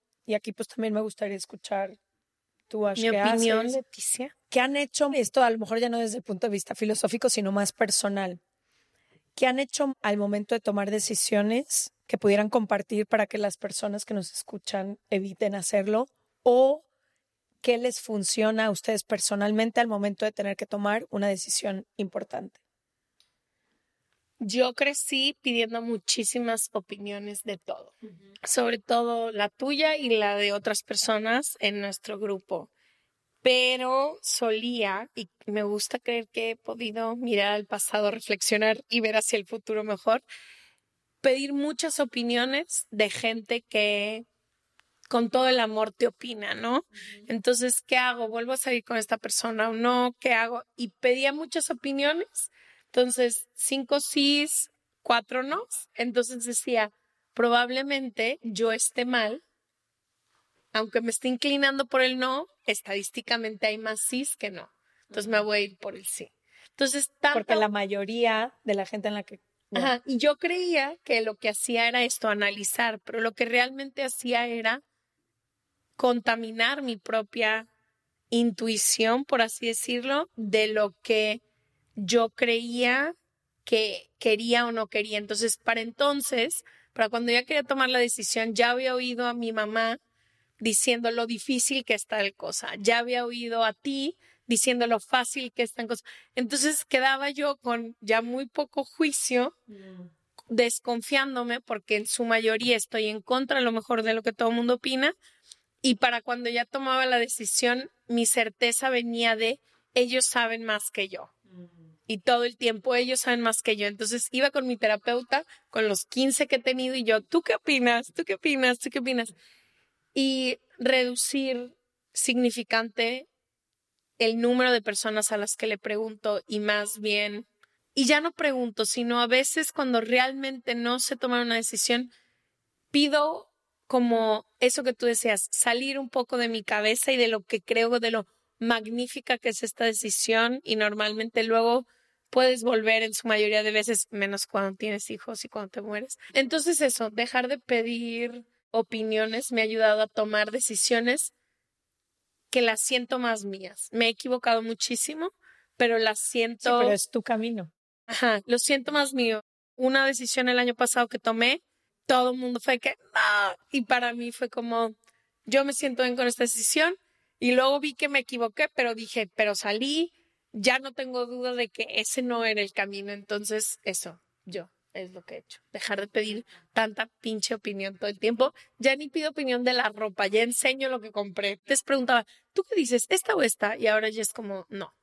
y aquí pues también me gustaría escuchar tu Mi opinión, Leticia. ¿Qué han hecho esto, a lo mejor ya no desde el punto de vista filosófico, sino más personal? ¿Qué han hecho al momento de tomar decisiones que pudieran compartir para que las personas que nos escuchan eviten hacerlo? ¿O qué les funciona a ustedes personalmente al momento de tener que tomar una decisión importante? Yo crecí pidiendo muchísimas opiniones de todo, sobre todo la tuya y la de otras personas en nuestro grupo. Pero solía, y me gusta creer que he podido mirar al pasado, reflexionar y ver hacia el futuro mejor, pedir muchas opiniones de gente que con todo el amor te opina, ¿no? Entonces, ¿qué hago? ¿Vuelvo a salir con esta persona o no? ¿Qué hago? Y pedía muchas opiniones entonces, cinco sís, cuatro no. Entonces decía, probablemente yo esté mal, aunque me esté inclinando por el no, estadísticamente hay más sís que no. Entonces me voy a ir por el sí. Entonces, tanto... Porque la mayoría de la gente en la que... Ajá, y yo creía que lo que hacía era esto, analizar, pero lo que realmente hacía era contaminar mi propia intuición, por así decirlo, de lo que yo creía que quería o no quería. Entonces, para entonces, para cuando ya quería tomar la decisión, ya había oído a mi mamá diciendo lo difícil que está el cosa, ya había oído a ti diciendo lo fácil que está en cosa. Entonces quedaba yo con ya muy poco juicio, mm. desconfiándome, porque en su mayoría estoy en contra a lo mejor de lo que todo el mundo opina. Y para cuando ya tomaba la decisión, mi certeza venía de ellos saben más que yo y todo el tiempo ellos saben más que yo. Entonces iba con mi terapeuta, con los 15 que he tenido y yo, ¿tú qué opinas? ¿Tú qué opinas? ¿Tú qué opinas? Y reducir significante el número de personas a las que le pregunto y más bien, y ya no pregunto, sino a veces cuando realmente no sé tomar una decisión, pido como eso que tú deseas, salir un poco de mi cabeza y de lo que creo, de lo magnífica que es esta decisión y normalmente luego puedes volver en su mayoría de veces, menos cuando tienes hijos y cuando te mueres. Entonces eso, dejar de pedir opiniones me ha ayudado a tomar decisiones que las siento más mías. Me he equivocado muchísimo, pero las siento... pero es tu camino. Ajá, lo siento más mío. Una decisión el año pasado que tomé, todo el mundo fue que no, y para mí fue como, yo me siento bien con esta decisión, y luego vi que me equivoqué, pero dije, pero salí, ya no tengo duda de que ese no era el camino. Entonces, eso, yo es lo que he hecho. Dejar de pedir tanta pinche opinión todo el tiempo. Ya ni pido opinión de la ropa, ya enseño lo que compré. Les preguntaba, ¿tú qué dices? ¿Esta o esta? Y ahora ya es como, no,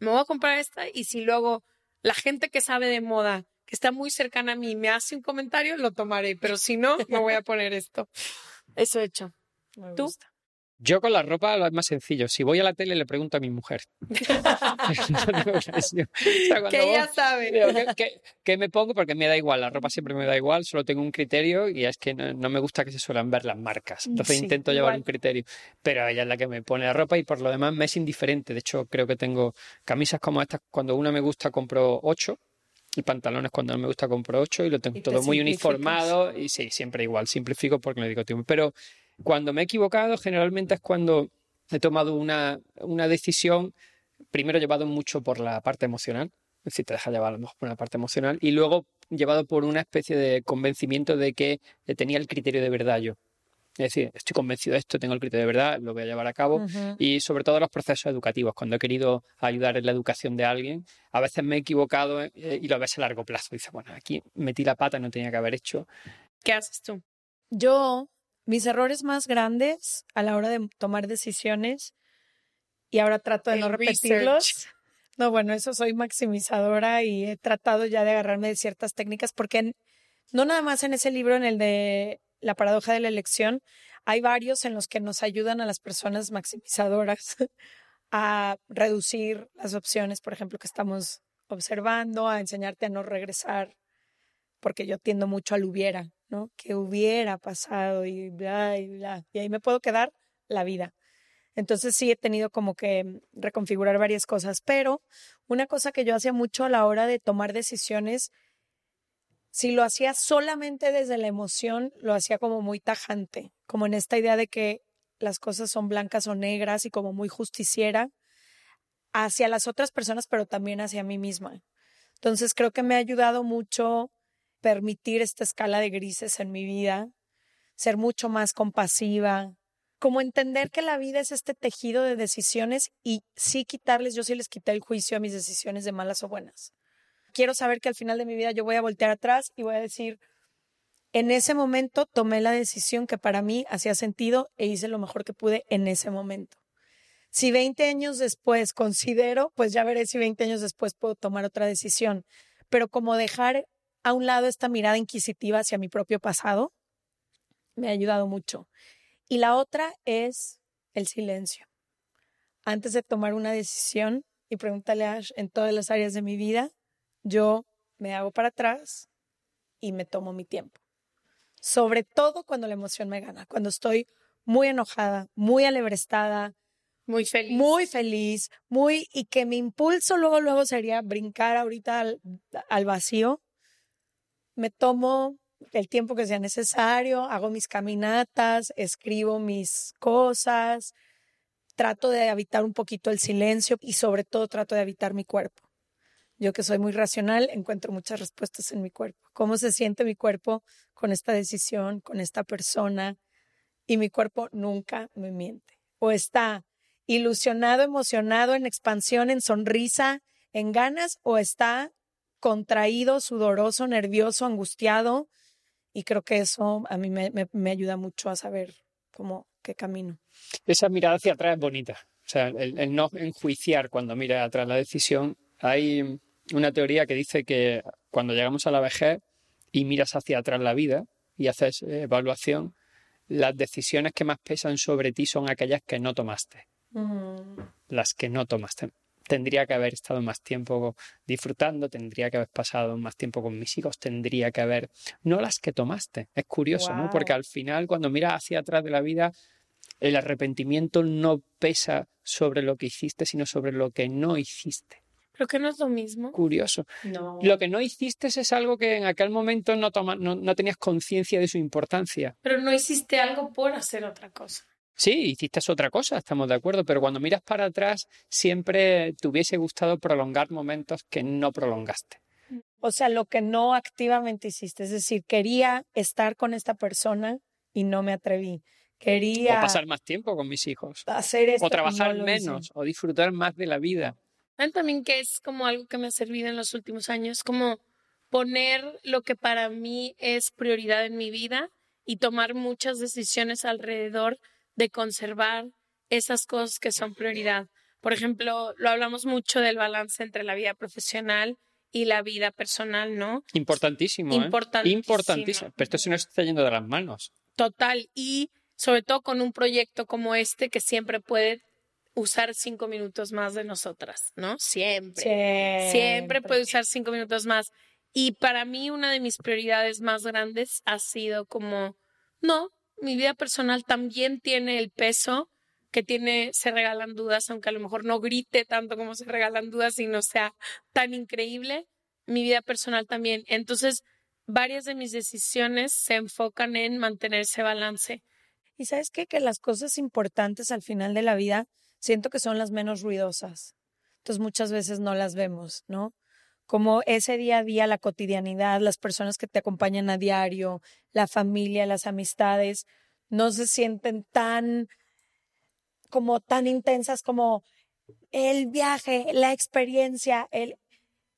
me voy a comprar esta y si luego la gente que sabe de moda, que está muy cercana a mí, me hace un comentario, lo tomaré, pero si no, me voy a poner esto. Eso he hecho. ¿Tú? Yo con la ropa lo es más sencillo. Si voy a la tele le pregunto a mi mujer. que ella sabe. ¿qué, me pongo? Porque me da igual. La ropa siempre me da igual. Solo tengo un criterio y es que no, me gusta que se suelen ver las marcas. Entonces intento llevar un criterio. Pero ella es la que me pone la ropa y por lo demás me es indiferente. De hecho, creo que tengo camisas como estas. Cuando una me gusta compro ocho y pantalones cuando no me gusta compro ocho y lo tengo todo muy uniformado y sí, siempre igual, simplifico porque le digo tiempo. Pero cuando me he equivocado, generalmente es cuando he tomado una, una decisión, primero llevado mucho por la parte emocional, es decir, te deja llevar por la parte emocional, y luego llevado por una especie de convencimiento de que tenía el criterio de verdad yo. Es decir, estoy convencido de esto, tengo el criterio de verdad, lo voy a llevar a cabo. Y sobre todo los procesos educativos, cuando he querido ayudar en la educación de alguien, a veces me he equivocado eh, y lo ves a largo plazo. Dices, bueno, aquí metí la pata, no tenía que haber hecho. ¿Qué haces tú? Yo mis errores más grandes a la hora de tomar decisiones y ahora trato de no repetirlos. No, bueno, eso soy maximizadora y he tratado ya de agarrarme de ciertas técnicas porque no nada más en ese libro, en el de la paradoja de la elección, hay varios en los que nos ayudan a las personas maximizadoras a reducir las opciones, por ejemplo, que estamos observando, a enseñarte a no regresar, porque yo tiendo mucho al hubiera, ¿no? Que hubiera pasado y bla, y bla. Y ahí me puedo quedar la vida. Entonces sí he tenido como que reconfigurar varias cosas, pero una cosa que yo hacía mucho a la hora de tomar decisiones, si lo hacía solamente desde la emoción, lo hacía como muy tajante, como en esta idea de que las cosas son blancas o negras y como muy justiciera hacia las otras personas, pero también hacia mí misma. Entonces creo que me ha ayudado mucho permitir esta escala de grises en mi vida, ser mucho más compasiva, como entender que la vida es este tejido de decisiones y sí quitarles, yo sí les quité el juicio a mis decisiones de malas o buenas. Quiero saber que al final de mi vida yo voy a voltear atrás y voy a decir, en ese momento tomé la decisión que para mí hacía sentido e hice lo mejor que pude en ese momento. Si 20 años después considero, pues ya veré si 20 años después puedo tomar otra decisión. Pero como dejar a un lado esta mirada inquisitiva hacia mi propio pasado, me ha ayudado mucho. Y la otra es el silencio. Antes de tomar una decisión, y pregúntale a Ash, en todas las áreas de mi vida, yo me hago para atrás y me tomo mi tiempo. Sobre todo cuando la emoción me gana, cuando estoy muy enojada, muy alebrestada, muy feliz. Muy feliz, muy, y que mi impulso luego, luego sería brincar ahorita al, al vacío. Me tomo el tiempo que sea necesario, hago mis caminatas, escribo mis cosas, trato de habitar un poquito el silencio y sobre todo trato de habitar mi cuerpo. Yo que soy muy racional, encuentro muchas respuestas en mi cuerpo. ¿Cómo se siente mi cuerpo con esta decisión, con esta persona? Y mi cuerpo nunca me miente. O está ilusionado, emocionado, en expansión, en sonrisa, en ganas, o está contraído, sudoroso, nervioso, angustiado, y creo que eso a mí me, me, ayuda mucho a saber cómo, qué camino. Esa mirada hacia atrás es bonita. O sea, el, no enjuiciar cuando mira atrás la decisión. Hay una teoría que dice que cuando llegamos a la vejez y miras hacia atrás la vida y haces evaluación, las decisiones que más pesan sobre ti son aquellas que no tomaste. Mm. Las que no tomaste tendría que haber estado más tiempo disfrutando, tendría que haber pasado más tiempo con mis hijos, tendría que haber, no las que tomaste. Es curioso, ¿no? Porque al final, cuando miras hacia atrás de la vida, el arrepentimiento no pesa sobre lo que hiciste, sino sobre lo que no hiciste. Creo que no es lo mismo. Curioso. Lo que no hiciste es algo que en aquel momento no, no, no tenías conciencia de su importancia. Pero no hiciste algo por hacer otra cosa. Sí, hiciste otra cosa, estamos de acuerdo, pero cuando miras para atrás siempre te hubiese gustado prolongar momentos que no prolongaste. O sea, lo que no activamente hiciste, es decir, quería estar con esta persona y no me atreví. Quería... O pasar más tiempo con mis hijos. Hacer esto o trabajar menos, o disfrutar más de la vida. También que es como algo que me ha servido en los últimos años, como poner lo que para mí es prioridad en mi vida y tomar muchas decisiones alrededor de conservar esas cosas que son prioridad. Por ejemplo, lo hablamos mucho del balance entre la vida profesional y la vida personal, ¿no? Importantísimo. ¿eh? Importantísimo. Importantísimo. Pero esto se nos está yendo de las manos. Total. Y sobre todo con un proyecto como este que siempre puede usar cinco minutos más de nosotras, ¿no? Siempre. Siempre, siempre puede usar cinco minutos más. Y para mí una de mis prioridades más grandes ha sido como, no, mi vida personal también tiene el peso que tiene Se Regalan Dudas, aunque a lo mejor no grite tanto como Se Regalan Dudas y no sea tan increíble, mi vida personal también. Entonces, varias de mis decisiones se enfocan en mantener ese balance. Y sabes? Que las cosas importantes al final de la vida siento que son las menos ruidosas. Entonces muchas veces no las vemos, ¿no? Como ese día a día, la cotidianidad, las personas que te acompañan a diario, la familia, las amistades, no se sienten tan como tan intensas como el viaje, la experiencia, el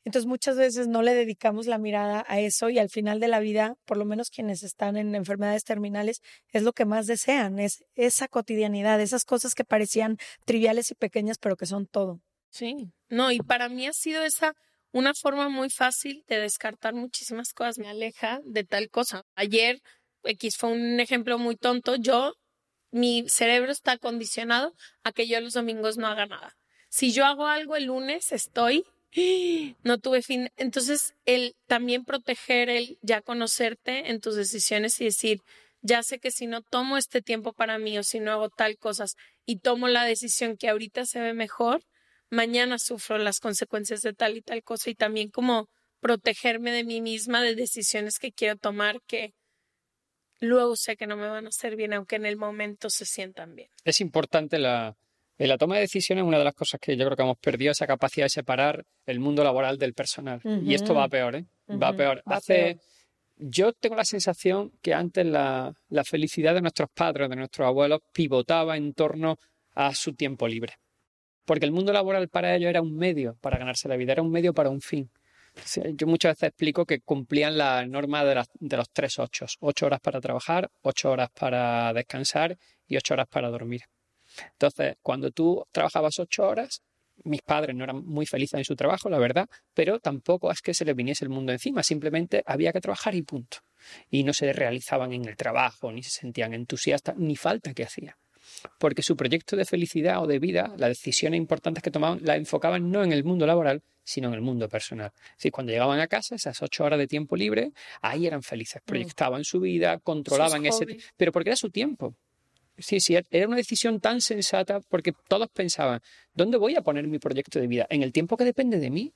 Entonces muchas veces no le dedicamos la mirada a eso y al final de la vida, por lo menos quienes están en enfermedades terminales, es lo que más desean, es esa cotidianidad, esas cosas que parecían triviales y pequeñas, pero que son todo. Sí, no, y para mí ha sido esa una forma muy fácil de descartar muchísimas cosas, me aleja de tal cosa. Ayer, X fue un ejemplo muy tonto, yo, mi cerebro está condicionado a que yo los domingos no haga nada. Si yo hago algo el lunes, estoy, no tuve fin. Entonces, el también proteger, el ya conocerte en tus decisiones y decir, ya sé que si no tomo este tiempo para mí o si no hago tal cosas y tomo la decisión que ahorita se ve mejor, mañana sufro las consecuencias de tal y tal cosa y también como protegerme de mí misma de decisiones que quiero tomar que luego sé que no me van a hacer bien, aunque en el momento se sientan bien. Es importante la, en la toma de decisiones, una de las cosas que yo creo que hemos perdido es esa capacidad de separar el mundo laboral del personal. Y esto va peor, ¿eh? Va peor. Hace. Yo tengo la sensación que antes la, la felicidad de nuestros padres, de nuestros abuelos, pivotaba en torno a su tiempo libre porque el mundo laboral para ellos era un medio para ganarse la vida, era un medio para un fin. Yo muchas veces explico que cumplían la norma de, los tres ocho. Ocho horas para trabajar, ocho horas para descansar y ocho horas para dormir. Entonces, cuando tú trabajabas ocho horas, mis padres no eran muy felices en su trabajo, la verdad, pero tampoco es que se les viniese el mundo encima, simplemente había que trabajar y punto. Y no se realizaban en el trabajo, ni se sentían entusiastas, ni falta que hacía porque su proyecto de felicidad o de vida, las decisiones importantes que tomaban, las enfocaban no en el mundo laboral, sino en el mundo personal. Es decir, cuando llegaban a casa, esas ocho horas de tiempo libre, ahí eran felices, mm. proyectaban su vida, controlaban ese... Pero porque era su tiempo. Sí, sí, era una decisión tan sensata porque todos pensaban, ¿dónde voy a poner mi proyecto de vida? En el tiempo que depende de mí.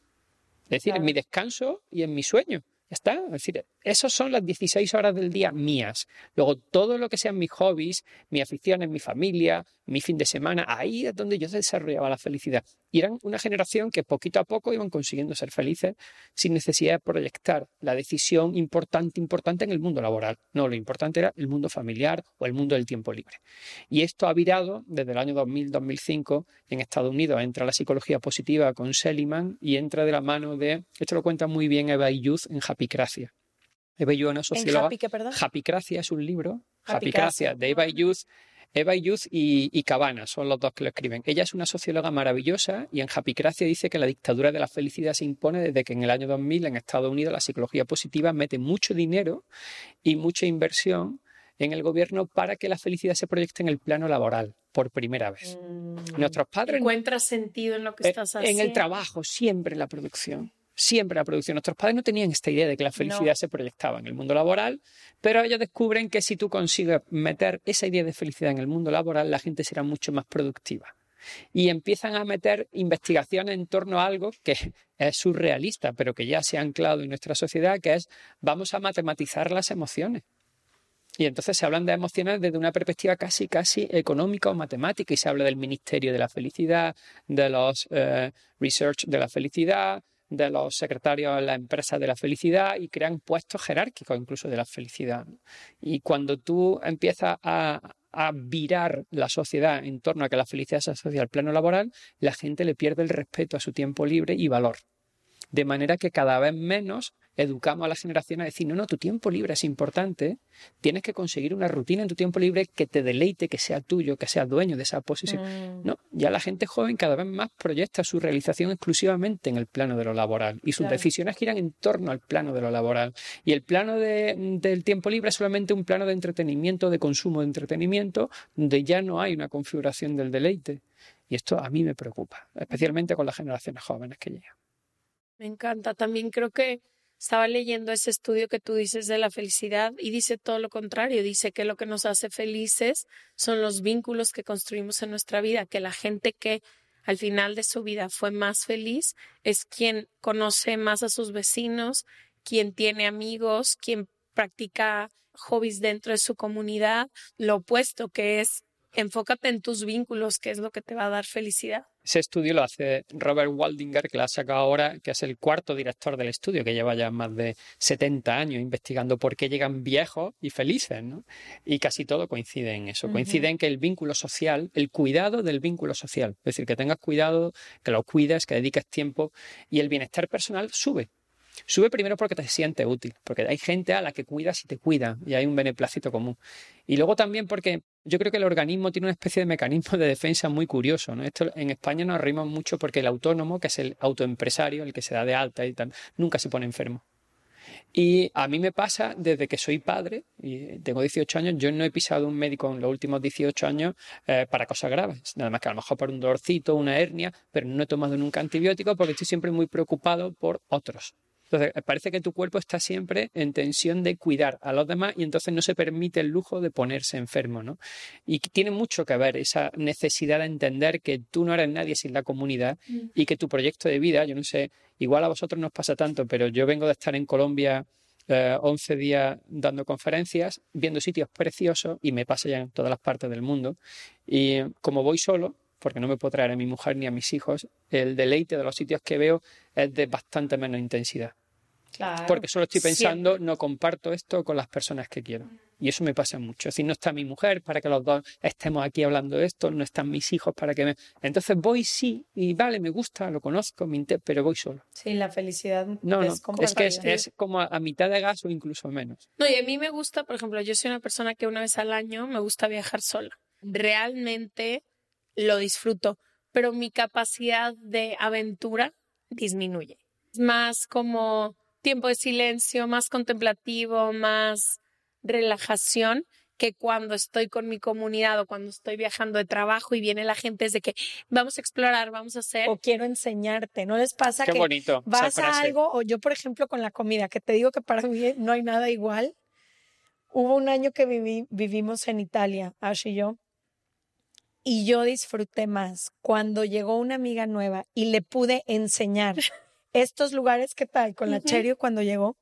Es decir, en mi descanso y en mi sueño. ¿Está? Es decir, esas son las 16 horas del día mías. Luego, todo lo que sean mis hobbies, mi afición mi familia, mi fin de semana, ahí es donde yo desarrollaba la felicidad. Y eran una generación que poquito a poco iban consiguiendo ser felices sin necesidad de proyectar la decisión importante, importante en el mundo laboral. No, lo importante era el mundo familiar o el mundo del tiempo libre. Y esto ha virado desde el año 2000-2005. En Estados Unidos entra la psicología positiva con Seliman y entra de la mano de, esto lo cuenta muy bien Eva Youth en Happycracia. Eva Youth, una socióloga. Happy, es un libro. Happycracia, de Eva Youth Eva Youth y, y, Cabana son los dos que lo escriben. Ella es una socióloga maravillosa y en Happycracia dice que la dictadura de la felicidad se impone desde que en el año 2000 en Estados Unidos la psicología positiva mete mucho dinero y mucha inversión en el gobierno para que la felicidad se proyecte en el plano laboral por primera vez. Mm. Nuestros padres encuentras sentido en lo que estás haciendo. En el trabajo, siempre en la producción siempre la producción. Nuestros padres no tenían esta idea de que la felicidad se proyectaba en el mundo laboral, pero ellos descubren que si tú consigues meter esa idea de felicidad en el mundo laboral, la gente será mucho más productiva. Y empiezan a meter investigaciones en torno a algo que es surrealista, pero que ya se ha anclado en nuestra sociedad, que es vamos a matematizar las emociones. Y entonces se hablan de emociones desde una perspectiva casi, casi económica o matemática y se habla del Ministerio de la Felicidad, de los eh, Research de la Felicidad, de los secretarios en la empresa de la felicidad y crean puestos jerárquicos incluso de la felicidad. Y cuando tú empiezas a, a virar la sociedad en torno a que la felicidad se asocia al plano laboral, la gente le pierde el respeto a su tiempo libre y valor. De manera que cada vez menos educamos a la generación a decir, no, no, tu tiempo libre es importante, tienes que conseguir una rutina en tu tiempo libre que te deleite, que sea tuyo, que sea dueño de esa posición. Mm. No, ya la gente joven cada vez más proyecta su realización exclusivamente en el plano de lo laboral y sus decisiones giran en torno al plano de lo laboral. Y el plano del tiempo libre es solamente un plano de entretenimiento, de consumo de entretenimiento, donde ya no hay una configuración del deleite. Y esto a mí me preocupa, especialmente con las generaciones jóvenes que llegan. Me encanta. También creo que estaba leyendo ese estudio que tú dices de la felicidad y dice todo lo contrario. Dice que lo que nos hace felices son los vínculos que construimos en nuestra vida, que la gente que al final de su vida fue más feliz es quien conoce más a sus vecinos, quien tiene amigos, quien practica hobbies dentro de su comunidad. Lo opuesto que es enfócate en tus vínculos, que es lo que te va a dar felicidad. Ese estudio lo hace Robert Waldinger, que lo ha sacado ahora, que es el cuarto director del estudio, que lleva ya más de 70 años investigando por qué llegan viejos y felices, ¿no? Y casi todo coincide en eso. Coincide en que el vínculo social, el cuidado del vínculo social, es decir, que tengas cuidado, que lo cuides, que dediques tiempo y el bienestar personal sube. Sube primero porque te sientes útil, porque hay gente a la que cuidas y te cuida, y hay un beneplácito común. Y luego también porque yo creo que el organismo tiene una especie de mecanismo de defensa muy curioso. ¿no? Esto en España nos rimos mucho porque el autónomo, que es el autoempresario, el que se da de alta y tal, nunca se pone enfermo. Y a mí me pasa desde que soy padre, y tengo 18 años, yo no he pisado un médico en los últimos 18 años eh, para cosas graves, nada más que a lo mejor por un dolorcito, una hernia, pero no he tomado nunca antibiótico porque estoy siempre muy preocupado por otros. Entonces, eh, parece que tu cuerpo está siempre en tensión de cuidar a los demás y entonces no se permite el lujo de ponerse enfermo, ¿no? Y tiene mucho que ver esa necesidad de entender que tú no eres nadie sin la comunidad mm. y que tu proyecto de vida, yo no sé, igual a vosotros nos pasa tanto, pero yo vengo de estar en Colombia 11 eh, días dando conferencias, viendo sitios preciosos y me pasa ya en todas las partes del mundo. Y como voy solo, porque no me puedo traer a mi mujer ni a mis hijos, el deleite de los sitios que veo es de bastante menos intensidad. Porque solo estoy pensando, no comparto esto con las personas que quiero. Y eso me pasa mucho. Es decir, no está mi mujer para que los dos estemos aquí hablando de esto, no están mis hijos para que me... Entonces voy sí, y vale, me gusta, lo conozco, me pero voy solo. Sí, la felicidad no, es no, es que es, como a, mitad de gas o incluso menos. No, y a mí me gusta, por ejemplo, yo soy una persona que una vez al año me gusta viajar sola. Realmente lo disfruto, pero mi capacidad de aventura disminuye. Es más como tiempo de silencio, más contemplativo, más relajación que cuando estoy con mi comunidad o cuando estoy viajando de trabajo y viene la gente es de que vamos a explorar, vamos a hacer. O quiero enseñarte, ¿no les pasa Qué que bonito, vas a algo, o yo por ejemplo con la comida, que te digo que para mí no hay nada igual. Hubo un año que viví, vivimos en Italia, Ash y yo, y yo disfruté más cuando llegó una amiga nueva y le pude enseñar estos lugares, ¿qué tal? Con la Cherio cuando llegó.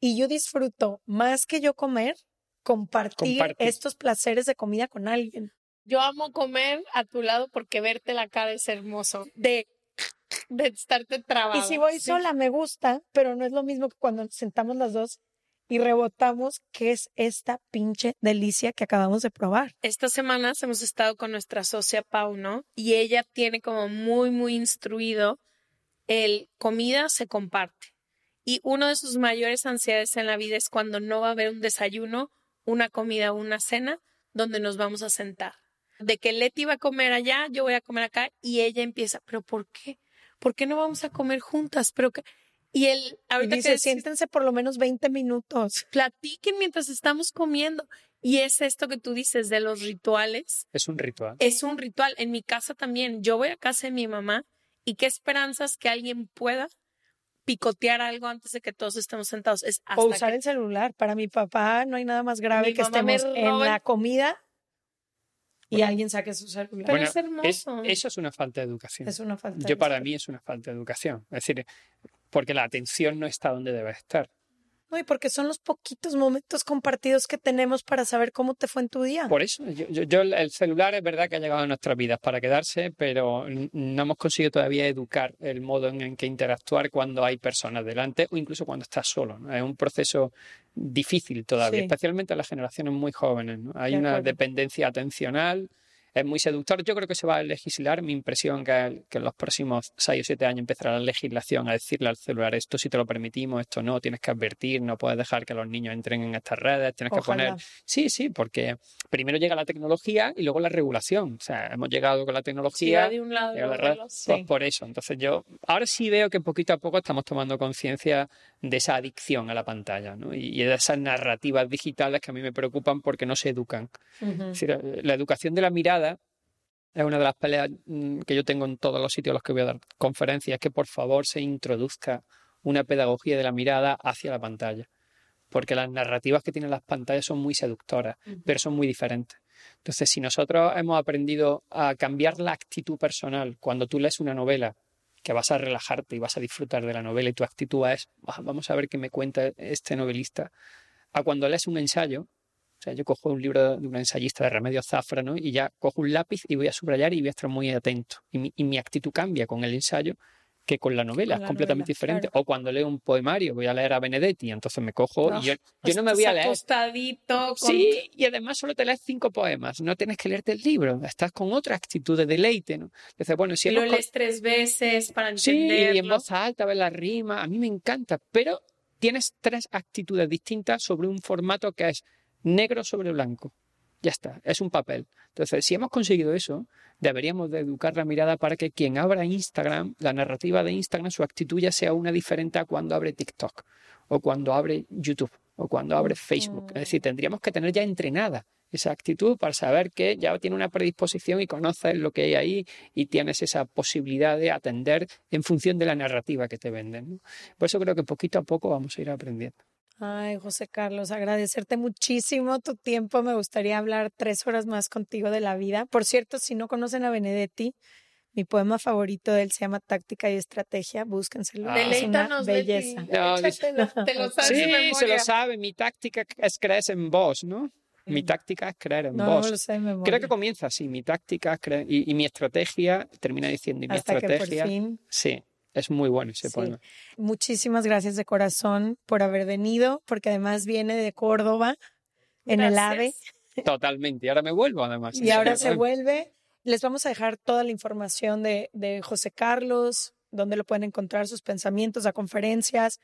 Y yo disfruto más que yo comer, compartir estos placeres de comida con alguien. Yo amo comer a tu lado porque verte la cara es hermoso. De, de estarte trabado. Y si voy sola, me gusta, pero no es lo mismo que cuando sentamos las dos y rebotamos qué es esta pinche delicia que acabamos de probar. Estas semanas hemos estado con nuestra socia Pau, ¿no? Y ella tiene como muy, muy instruido el comida se comparte. Y uno de sus mayores ansiedades en la vida es cuando no va a haber un desayuno, una comida o una cena donde nos vamos a sentar. De que Leti va a comer allá, yo voy a comer acá y ella empieza, pero ¿por qué? ¿Por qué no vamos a comer juntas? Pero que y él, ahorita dice, que siéntense por lo menos 20 minutos. Platiquen mientras estamos comiendo. Y es esto que tú dices de los rituales. Es un ritual. Es un ritual. En mi casa también. Yo voy a casa de mi mamá y qué esperanzas que alguien pueda picotear algo antes de que todos estemos sentados. Es hasta o usar el celular. Para mi papá no hay nada más grave que estemos en la comida y alguien saque su celular. Pero es hermoso. eso es una falta de educación. Es una falta. Yo para mí es una falta de educación. Es decir, porque la atención no está donde debe estar. No, y porque son los poquitos momentos compartidos que tenemos para saber cómo te fue en tu día. Por eso, yo, el celular es verdad que ha llegado a nuestras vidas para quedarse, pero no hemos conseguido todavía educar el modo en, que interactuar cuando hay personas delante o incluso cuando estás solo. Es un proceso difícil todavía, especialmente a las generaciones muy jóvenes. Hay una dependencia atencional es muy seductor. Yo creo que se va a legislar. Mi impresión que, que en los próximos 6 o 7 años empezará la legislación a decirle al celular esto sí te lo permitimos, esto no, tienes que advertir, no puedes dejar que los niños entren en estas redes, tienes que poner... Sí, sí, porque primero llega la tecnología y luego la regulación. O sea, hemos llegado con la tecnología... de un lado pues por eso. Entonces yo ahora sí veo que poquito a poco estamos tomando conciencia de esa adicción a la pantalla ¿no? y, de esas narrativas digitales que a mí me preocupan porque no se educan. es decir, la educación de la mirada es una de las peleas mm, que yo tengo en todos los sitios a los que voy a dar conferencias, que por favor se introduzca una pedagogía de la mirada hacia la pantalla. Porque las narrativas que tienen las pantallas son muy seductoras, pero son muy diferentes. Entonces, si nosotros hemos aprendido a cambiar la actitud personal cuando tú lees una novela, que vas a relajarte y vas a disfrutar de la novela y tu actitud es, vamos a ver qué me cuenta este novelista, a cuando lees un ensayo, sea, yo cojo un libro de un ensayista de Remedios Zafra, ¿no? Y ya cojo un lápiz y voy a subrayar y voy a estar muy atento. Y mi, y mi actitud cambia con el ensayo que con la novela, es completamente diferente. O cuando leo un poemario, voy a leer a Benedetti, entonces me cojo y yo, yo no me voy a leer. Acostadito. Sí, y además solo te lees cinco poemas, no tienes que leerte el libro, estás con otra actitud de deleite, ¿no? Dices, bueno, si lo lees tres veces para entenderlo. Sí, y en voz alta, ves la rima, a mí me encanta, pero tienes tres actitudes distintas sobre un formato que es negro sobre blanco. Ya está, es un papel. Entonces, si hemos conseguido eso, deberíamos de educar la mirada para que quien abra Instagram, la narrativa de Instagram, su actitud ya sea una diferente a cuando abre TikTok o cuando abre YouTube o cuando abre Facebook. Es decir, tendríamos que tener ya entrenada esa actitud para saber que ya tiene una predisposición y conoces lo que hay ahí y tienes esa posibilidad de atender en función de la narrativa que te venden. Por eso creo que poquito a poco vamos a ir aprendiendo. Ay, José Carlos, agradecerte muchísimo tu tiempo. Me gustaría hablar tres horas más contigo de la vida. Por cierto, si no conocen a Benedetti, mi poema favorito de él se llama Táctica y Estrategia. Búsquenselo. Ah. Es una belleza. te lo sabes sí, se lo sabe. Mi táctica es creer en vos, ¿no? Mi táctica es creer en vos. Lo sé Creo que comienza así. Mi táctica es creer, y, mi estrategia termina diciendo y mi estrategia. Que por fin... Sí. Es muy bueno ese poema. Muchísimas gracias de corazón por haber venido, porque además viene de Córdoba, en el AVE. Totalmente. Y ahora me vuelvo, además. Y ahora se vuelve. Les vamos a dejar toda la información de, de José Carlos, donde lo pueden encontrar, sus pensamientos, a conferencias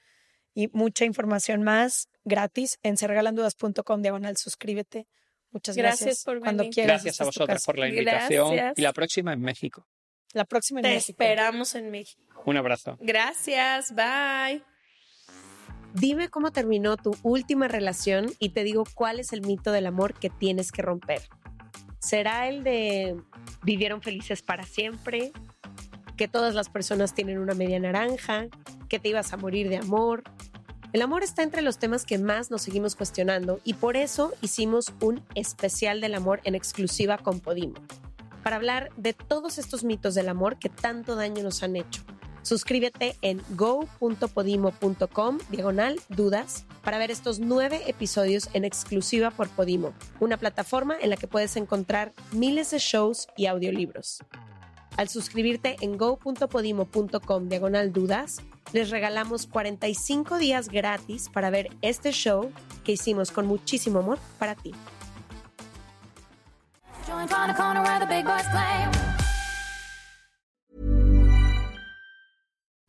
y mucha información más gratis en serregalandudas.com diagonal suscríbete. Muchas gracias. Gracias por Cuando venir. quieras. Gracias a vosotros por la invitación. Y la próxima en México. La próxima en Te México. esperamos en México. Un abrazo. Gracias, bye. Dime cómo terminó tu última relación y te digo cuál es el mito del amor que tienes que romper. ¿Será el de vivieron felices para siempre? ¿Que todas las personas tienen una media naranja? ¿Que te ibas a morir de amor? El amor está entre los temas que más nos seguimos cuestionando y por eso hicimos un especial del amor en exclusiva con Podimo para hablar de todos estos mitos del amor que tanto daño nos han hecho. Suscríbete en go.podimo.com diagonal dudas para ver estos nueve episodios en exclusiva por Podimo, una plataforma en la que puedes encontrar miles de shows y audiolibros. Al suscribirte en go.podimo.com diagonal dudas, les regalamos 45 días gratis para ver este show que hicimos con muchísimo amor para ti. Join on the corner where the big boys play.